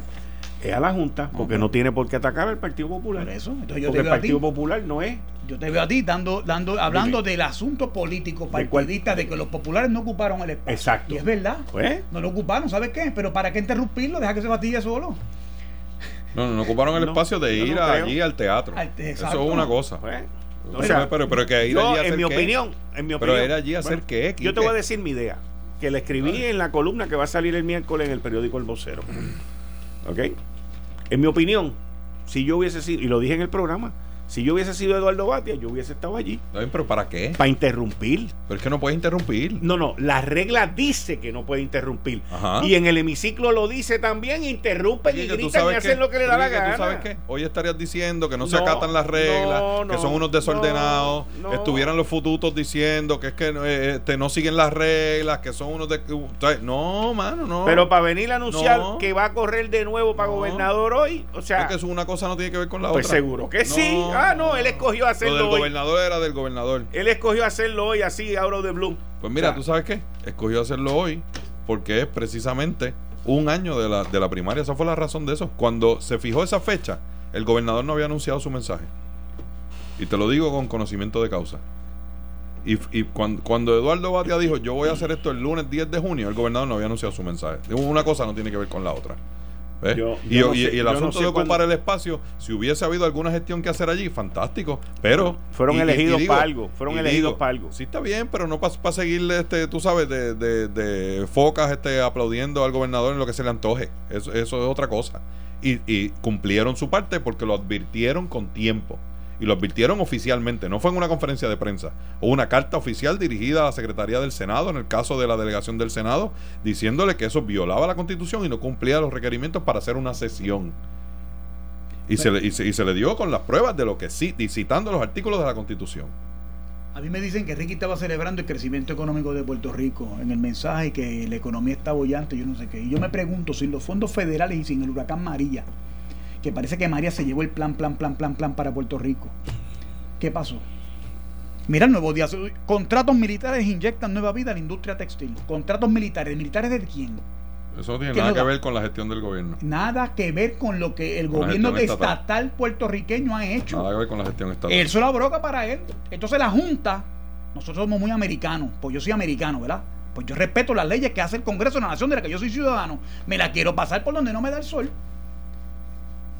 es a la Junta, porque no tiene por qué atacar al Partido Popular. Por eso. Entonces yo porque te el veo a ti. Partido Popular no es. Yo te veo a ti dando, dando, hablando Dime. del asunto político ¿De cuál? partidista de que los populares no ocuparon el espacio. Exacto. Y es verdad. Pues, No lo ocuparon, ¿sabes qué? Pero ¿para qué interrumpirlo? Deja que se batille solo. No, no, no ocuparon el No, espacio de yo ir no allí al teatro. Al- Eso exacto. es una cosa. pues, O o sea, sea, pero, pero que ir yo, allí a hacer en mi qué? opinión, en mi Pero opinión. ir allí a hacer qué, Yo Quique. te voy a decir mi idea, que la escribí en la columna que va a salir el miércoles en el periódico El Vocero. ¿Ok? En mi opinión, si yo hubiese sido, y lo dije en el programa, si yo hubiese sido Eduardo Batia, yo hubiese estado allí bien, pero ¿para qué? para interrumpir. Pero es que no puedes interrumpir. No, no, la regla dice que no puede interrumpir. Ajá. Y en el hemiciclo lo dice también, interrumpen y tú gritan y hacen qué, lo que le da la gana. ¿Tú sabes qué? Hoy estarías diciendo que no, se acatan las reglas, no, que son unos desordenados, estuvieran los fututos diciendo que es que eh, este, no siguen las reglas, que son unos de... No, mano, no. Pero para venir a anunciar que va a correr de nuevo para gobernador hoy, o sea, es que eso una cosa no tiene que ver con la pues otra. seguro que No. Ah, no, él escogió Lo hacerlo del hoy. gobernador era del gobernador. Él escogió hacerlo hoy así, out of the blue. Pues mira, ¿tú sabes qué? Escogió hacerlo hoy porque es precisamente un año de la, de la primaria. Esa fue la razón de eso. Cuando se fijó esa fecha, el gobernador no había anunciado su mensaje. Y te lo digo con conocimiento de causa. Y, y cuando, cuando, Eduardo Batia dijo, yo voy a hacer esto el lunes 10 de junio, el gobernador no había anunciado su mensaje. Una cosa no tiene que ver con la otra. Y, el asunto de ocupar el espacio, si hubiese habido alguna gestión que hacer allí, fantástico. Pero. Fueron elegidos para algo. Fueron elegidos para algo. Sí, está bien, pero no para seguirle, este, tú sabes, de, de, focas este, aplaudiendo al gobernador en lo que se le antoje. Eso, eso es otra cosa. Y, y cumplieron su parte porque lo advirtieron con tiempo y lo advirtieron oficialmente, no fue en una conferencia de prensa, o una carta oficial dirigida a la Secretaría del Senado, en el caso de la delegación del Senado, diciéndole que eso violaba la Constitución y no cumplía los requerimientos para hacer una sesión. Y, se, le, y, se, le dio con las pruebas de lo que sí, y citando los artículos de la Constitución. A mí me dicen que Ricky estaba celebrando el crecimiento económico de Puerto Rico en el mensaje que la economía está bollante, yo no sé qué. Y yo me pregunto, sin los fondos federales y sin el huracán María, que parece que María se llevó el plan, plan, plan, plan, plan para Puerto Rico. ¿Qué pasó? Mira el nuevo día. Contratos militares inyectan nueva vida a la industria textil. Contratos militares. ¿Militares de quién? Eso no tiene nada que ver con la gestión del gobierno. Nada que ver con lo que el gobierno estatal. puertorriqueño ha hecho. Nada que ver con la gestión estatal. Él la broca para él. Entonces la Junta, nosotros somos muy americanos, pues yo soy americano, ¿verdad? Pues yo respeto las leyes que hace el Congreso de la Nación de la que yo soy ciudadano. Me la quiero pasar por donde no me da el sol.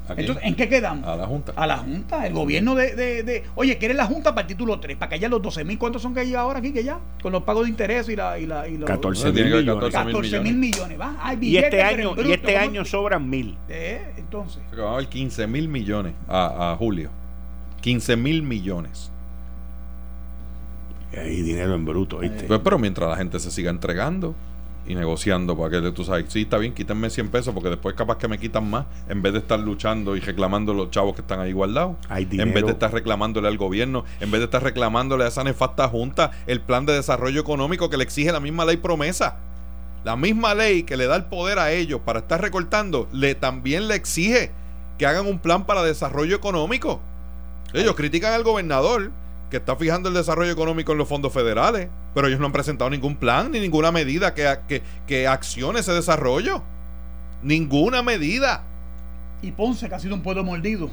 Entonces, ¿en qué quedamos? A la Junta. A la Junta, el gobierno de, de, oye, ¿quiere la Junta para el título 3? Para que haya los 12 mil, ¿cuántos son que hay ahora aquí que ya? Con los pagos de interés y la... Y la y los, 14 mil millones. 14 mil millones, ¿va? Hay y este año, y este año sobran mil. Eh, entonces. Se va a haber 15 mil millones a, a julio. 15 mil millones. Y hay dinero en bruto, ¿viste? Pues, pero mientras la gente se siga entregando y negociando para que tú sabes, sí, está bien, quítenme 100 pesos porque después capaz que me quitan más en vez de estar luchando y reclamando los chavos que están ahí guardados. En vez de estar reclamándole al gobierno, en vez de estar reclamándole a esa nefasta junta el plan de desarrollo económico que le exige la misma ley promesa. La misma ley que le da el poder a ellos para estar recortando, le también le exige que hagan un plan para desarrollo económico. Ellos critican al gobernador que está fijando el desarrollo económico en los fondos federales, pero ellos no han presentado ningún plan ni ninguna medida que, que, que accione ese desarrollo. Ninguna medida. Y Ponce, que ha sido un pueblo mordido.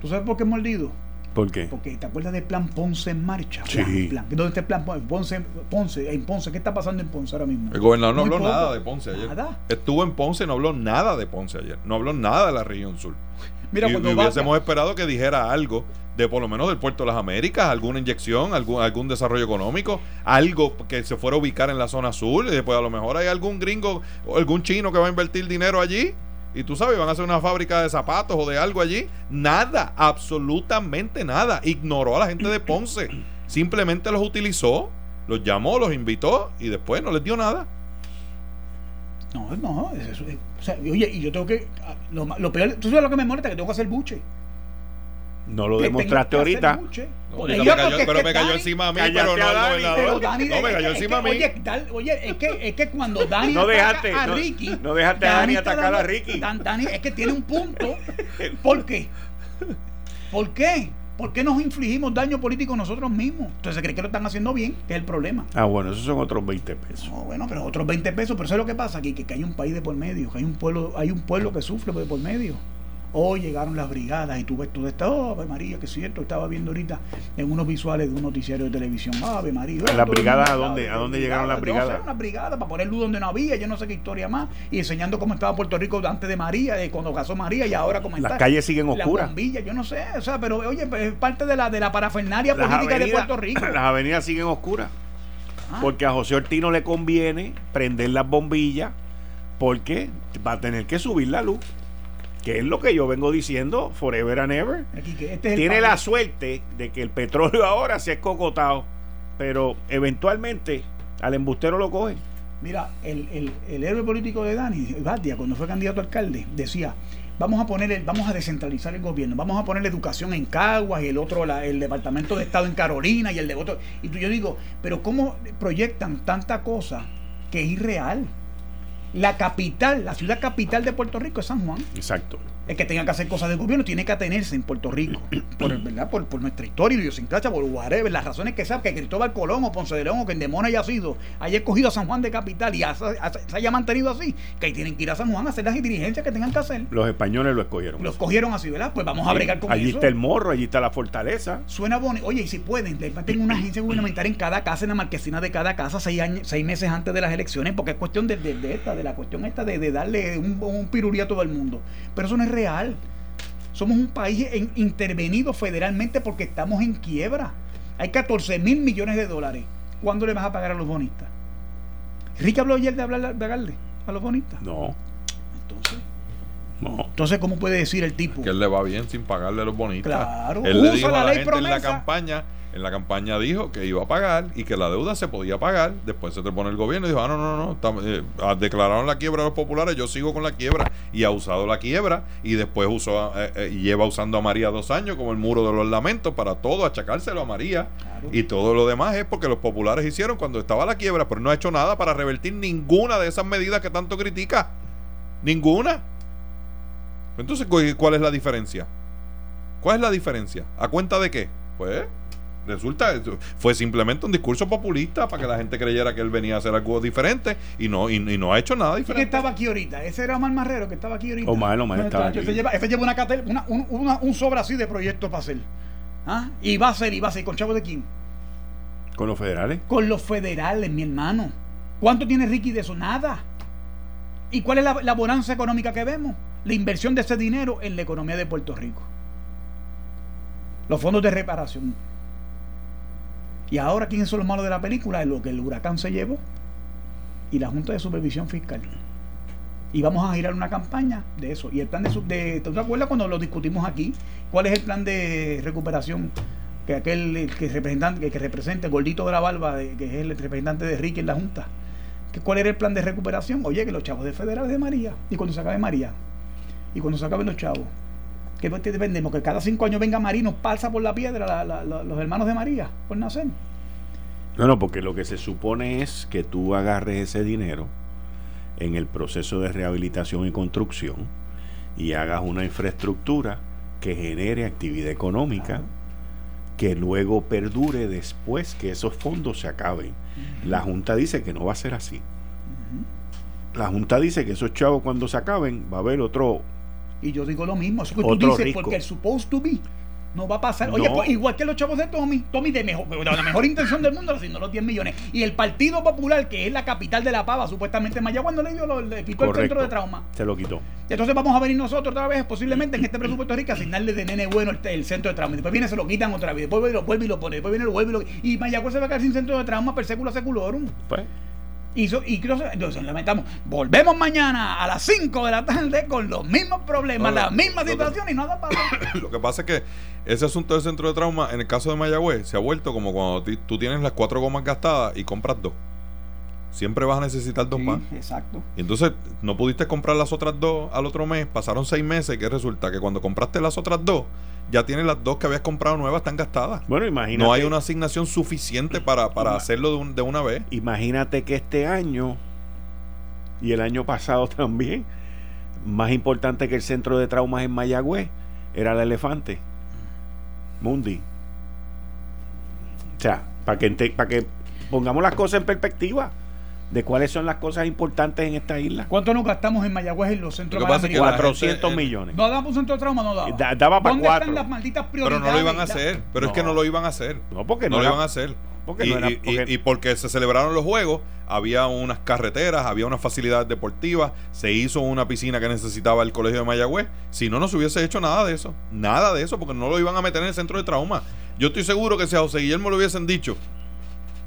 ¿Tú sabes por qué es mordido? ¿Por qué? Porque te acuerdas del plan Ponce en marcha. Sí. ¿Dónde está el plan Ponce, Ponce? En Ponce, ¿qué está pasando en Ponce ahora mismo? El gobernador no habló nada de Ponce ayer. ¿Nada? Estuvo en Ponce y no habló nada de Ponce ayer. No habló nada de la región sur. Mira, y, cuando hubiésemos esperado que dijera algo de por lo menos del puerto de las Américas, alguna inyección, algún, algún desarrollo económico, algo que se fuera a ubicar en la zona sur, y después a lo mejor hay algún gringo o algún chino que va a invertir dinero allí. Y tú sabes, van a hacer una fábrica de zapatos o de algo allí. Nada, absolutamente nada. Ignoró a la gente de Ponce. Simplemente los utilizó, los llamó, los invitó y después no les dio nada. No, no, eso, o sea, oye, y yo tengo que. Lo, lo peor, tú sabes lo que me molesta, que tengo que hacer buche. No lo demostraste ahorita. pero, me cayó, encima a mí, pero no al gobernador. no, me cayó encima a mí. Oye, oye, es, que, es que cuando Dani no dejaste, a Ricky. No, dejaste a Dani atacar a Ricky. Dani, es que tiene un punto. ¿Por qué? ¿Por qué? ¿Por qué nos infligimos daño político nosotros mismos? Entonces se cree que lo están haciendo bien, que es el problema. Ah, bueno, esos son otros 20 pesos. No, bueno, pero otros 20 pesos, pero eso es lo que pasa aquí, que, que hay un país de por medio, que hay un pueblo, hay un pueblo que sufre de por medio. Hoy llegaron las brigadas y tú ves todo esto, oh, Ave María, que es cierto, estaba viendo ahorita en unos visuales de un noticiario de televisión, Ave María. ¿Las brigadas a dónde, a dónde llegaron las brigadas? una brigada para poner luz donde no había, yo no sé qué historia más, y enseñando cómo estaba Puerto Rico antes de María, de cuando casó María y ahora cómo está. Las calles siguen oscuras. Las yo no sé, o sea, pero oye, pues, es parte de la, de la parafernaria política de Puerto Rico. Las avenidas siguen oscuras. Ah. Porque a José Ortino le conviene prender las bombillas porque va a tener que subir la luz que es lo que yo vengo diciendo forever and ever. Este Tiene la suerte de que el petróleo ahora se ha escocotado, pero eventualmente al embustero lo cogen. Mira, el, el, héroe político de Dani, Batia, cuando fue candidato a alcalde, decía, vamos a poner vamos a descentralizar el gobierno, vamos a poner la educación en Caguas y el otro, el Departamento de Estado en Carolina y el de otro. Y tú, yo digo, pero ¿cómo proyectan tanta cosa que es irreal? La capital, la ciudad capital de Puerto Rico es San Juan. Exacto. El que tenga que hacer cosas del gobierno tiene que atenerse en Puerto Rico, por, ¿verdad? por, por nuestra historia, idiosincrasia, por whatever, las razones que sea, que Cristóbal Colón o Ponce de León o que Endemona haya sido, haya escogido a San Juan de capital y se haya mantenido así, que ahí tienen que ir a San Juan a hacer las diligencias que tengan que hacer. Los españoles lo escogieron. Lo escogieron así, ¿verdad? Pues vamos a bregar con allí eso. Allí está el morro, allí está la fortaleza. Suena bonito. Oye, y si pueden, tengo una agencia gubernamental en cada casa, en la marquesina de cada casa, seis, años, seis meses antes de las elecciones, porque es cuestión de, de, esta, de la cuestión esta de, darle un, un pirurí a todo el mundo. Pero eso no es real. Somos un país intervenido federalmente porque estamos en quiebra. Hay 14 mil millones de dólares. ¿Cuándo le vas a pagar a los bonistas? ¿Rick habló ayer de hablar, pagarle a los bonistas? No. Entonces. No. Entonces, ¿cómo puede decir el tipo? Que él le va bien sin pagarle los bonistas. Claro. Él le dijo a la, gente en la campaña en la campaña dijo que iba a pagar y que la deuda se podía pagar. Después se te pone el gobierno y dijo, ah, no, no, no, eh, ah, declararon la quiebra a los populares, yo sigo con la quiebra. Y ha usado la quiebra y después usó eh, eh, y lleva usando a María dos años como el muro de los lamentos para todo, achacárselo a María. Y todo lo demás es porque los populares hicieron cuando estaba la quiebra, pero no ha hecho nada para revertir ninguna de esas medidas que tanto critica. Ninguna. Entonces, ¿cuál es la diferencia? ¿Cuál es la diferencia? ¿A cuenta de qué? Pues resulta fue simplemente un discurso populista para que la gente creyera que él venía a hacer algo diferente y no y, no ha hecho nada diferente. ¿Quién estaba aquí ahorita? Ese era Omar Marrero que estaba aquí ahorita. Omar, Omar estaba aquí. Ese lleva, lleva una, un, sobre así de proyectos para hacer. ¿Ah? Y va a ser, y va a ser. ¿Con chavos de quién? ¿Con los federales? Con los federales, mi hermano. ¿Cuánto tiene Ricky de eso? Nada. ¿Y cuál es la, la bonanza económica que vemos? La inversión de ese dinero en la economía de Puerto Rico. Los fondos de reparación y ahora, ¿quiénes son los malos de la película? Es lo que el huracán se llevó y la Junta de Supervisión Fiscal. Y vamos a girar una campaña de eso. Y el plan de, de ¿te acuerdas cuando lo discutimos aquí? ¿Cuál es el plan de recuperación? Que aquel que que, representa el gordito de la barba, que es el representante de Ricky en la Junta. ¿Cuál era el plan de recuperación? Oye, que los chavos de federales de María. Y cuando se acabe María. Y cuando se acaben los chavos. Que dependemos que cada cinco años venga Marino, pasa por la piedra los hermanos de María por nacer. No, no, porque lo que se supone es que tú agarres ese dinero en el proceso de rehabilitación y construcción y hagas una infraestructura que genere actividad económica que luego perdure después que esos fondos se acaben. La Junta dice que no va a ser así. La Junta dice que esos chavos cuando se acaben va a haber otro y yo digo lo mismo, eso que tú dices, porque el supposed to be no va a pasar. Oye, pues, igual que los chavos de Tommy, Tommy de, mejor, de la mejor intención del mundo haciendo los 10 millones. Y el Partido Popular, que es la capital de la pava, supuestamente Mayagüez no le dio, lo, le quitó el centro de trauma. Se lo quitó. Entonces vamos a venir nosotros otra vez, posiblemente en este presupuesto rico, asignarle de nene bueno el, centro de trauma. Después viene, se lo quitan otra vez. Después lo vuelve y lo pone. Después viene, lo vuelve y lo Y Mayagüez se va a quedar sin centro de trauma per secula seculorum. Pues. Y, y entonces lamentamos, volvemos mañana a las 5 de la tarde con los mismos problemas, las mismas situaciones y nada pasa. Lo que pasa es que ese asunto del centro de trauma, en el caso de Mayagüez, se ha vuelto como cuando tú tienes las cuatro gomas gastadas y compras dos. Siempre vas a necesitar dos más. Exacto. Y entonces no pudiste comprar las otras dos al otro mes, pasaron seis meses, y ¿qué resulta? Que cuando compraste las otras dos, ya tienes las dos que habías comprado nuevas, están gastadas. Bueno, imagínate. No hay una asignación suficiente para, hacerlo de, de, una vez. Imagínate que este año y el año pasado también, más importante que el centro de traumas en Mayagüez, era el elefante. Mundi. O sea, para que, para que pongamos las cosas en perspectiva de cuáles son las cosas importantes en esta isla. ¿Cuánto nos gastamos en Mayagüez en los centros de 400 millones. No daba un centro de trauma, no daba. daba para ¿Dónde están las malditas prioridades? Pero no lo iban a hacer. Pero es que no lo iban a hacer. No, porque no, lo iban a hacer. Porque y, no y, porque se celebraron los juegos, había unas carreteras, había unas facilidades deportivas, se hizo una piscina que necesitaba el colegio de Mayagüez. Si no, no se hubiese hecho nada de eso. Nada de eso, porque no lo iban a meter en el centro de trauma. Yo estoy seguro que si a José Guillermo le hubiesen dicho,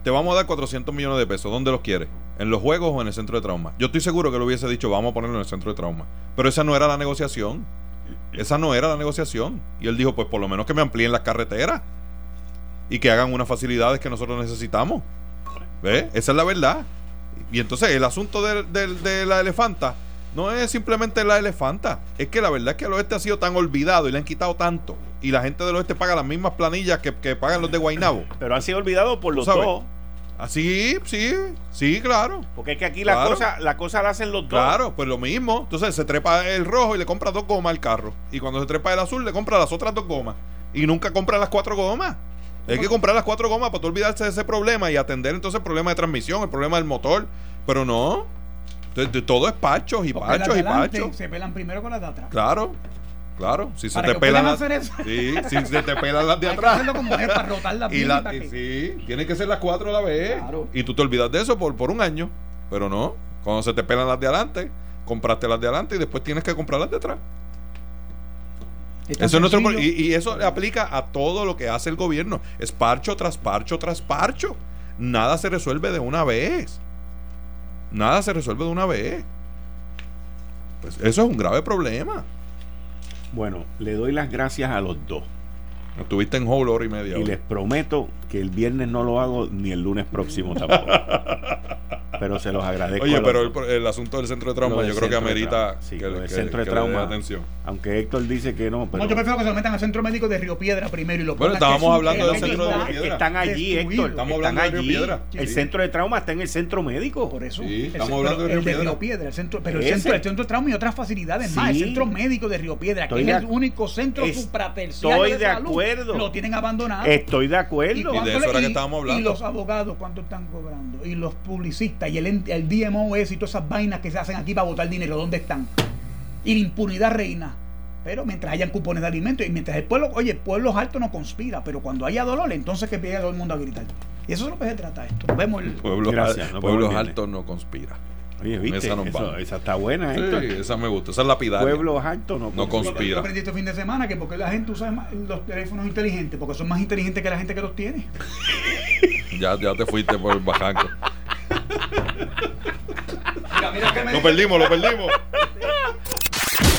te vamos a dar 400 millones de pesos, ¿dónde los quieres? ¿En los juegos o en el centro de trauma? Yo estoy seguro que lo hubiese dicho, vamos a ponerlo en el centro de trauma. Pero esa no era la negociación. Esa no era la negociación. Y él dijo, pues por lo menos que me amplíen las carreteras y que hagan unas facilidades que nosotros necesitamos. ¿Ve? Esa es la verdad. Y entonces el asunto de, la elefanta no es simplemente la elefanta. Es que la verdad es que el oeste ha sido tan olvidado y le han quitado tanto. Y la gente del oeste paga las mismas planillas que, pagan los de Guainabo. Pero han sido olvidados por los dos Así, sí, sí, claro. Porque es que aquí la cosa la cosa la hacen los dos. Claro, pues lo mismo. Entonces se trepa el rojo y le compra dos gomas al carro. Y cuando se trepa el azul le compra las otras dos gomas. Y nunca compra las cuatro gomas. Hay que comprar las cuatro gomas para olvidarse de ese problema y atender entonces el problema de transmisión, el problema del motor. Pero no. Todo es pachos y pachos y pachos. Se pelan primero con las de atrás. Claro. Claro, si se te pelan las, sí, si se te pelan las de atrás. para rotar la y, la, sí, tienen que ser las cuatro a la vez. Y tú te olvidas de eso por, por un año. Pero no, cuando se te pelan las de adelante, compraste las de adelante y después tienes que comprar las de atrás. Eso es y, y, eso aplica a todo lo que hace el gobierno. Es parcho tras parcho tras parcho. Nada se resuelve de una vez. Nada se resuelve de una vez. Pues eso es un grave problema. Bueno, le doy las gracias a los dos. Estuviste en whole hora y media. Y les prometo que el viernes no lo hago ni el lunes próximo tampoco. pero se los agradezco. Oye, pero el, asunto del centro de trauma yo creo que amerita que, el centro de trauma. atención. Aunque Héctor dice que no. Pero... No, yo prefiero que se lo metan al centro médico de Río Piedra primero y lo Bueno, estábamos hablando del centro de Río Piedra. Están allí, Héctor. Estamos hablando de Río Piedra. El centro de trauma está en el centro médico. Por eso. Sí, estamos hablando de Río Piedra. Río Piedra el centro, pero el centro, el centro de trauma y otras facilidades más. El centro médico de Río Piedra, que es el único centro supraterciario Estoy de acuerdo. Lo tienen abandonado. Estoy de acuerdo. Y de eso era que estábamos hablando. Y los abogados, ¿cuánto están cobrando? Y los publicistas y el, el y todas esas vainas que se hacen aquí para votar dinero, ¿dónde están? Y la impunidad reina. Pero mientras hayan cupones de alimentos y mientras el pueblo, oye, el pueblo alto no conspira, pero cuando haya dolor, entonces que pide todo el mundo a gritar. Y eso es lo que se trata esto. vemos el pueblo, Gracias, pueblos altos no conspira. Oye, ¿viste? Esa, está buena, sí, esa me gusta. Esa es la pidaria. Pueblos altos no, no conspira. Yo aprendí este fin de semana que porque la gente usa los teléfonos inteligentes, porque son más inteligentes que la gente que los tiene. ya, ya te fuiste por el bajanco. Lo perdimos, lo perdimos.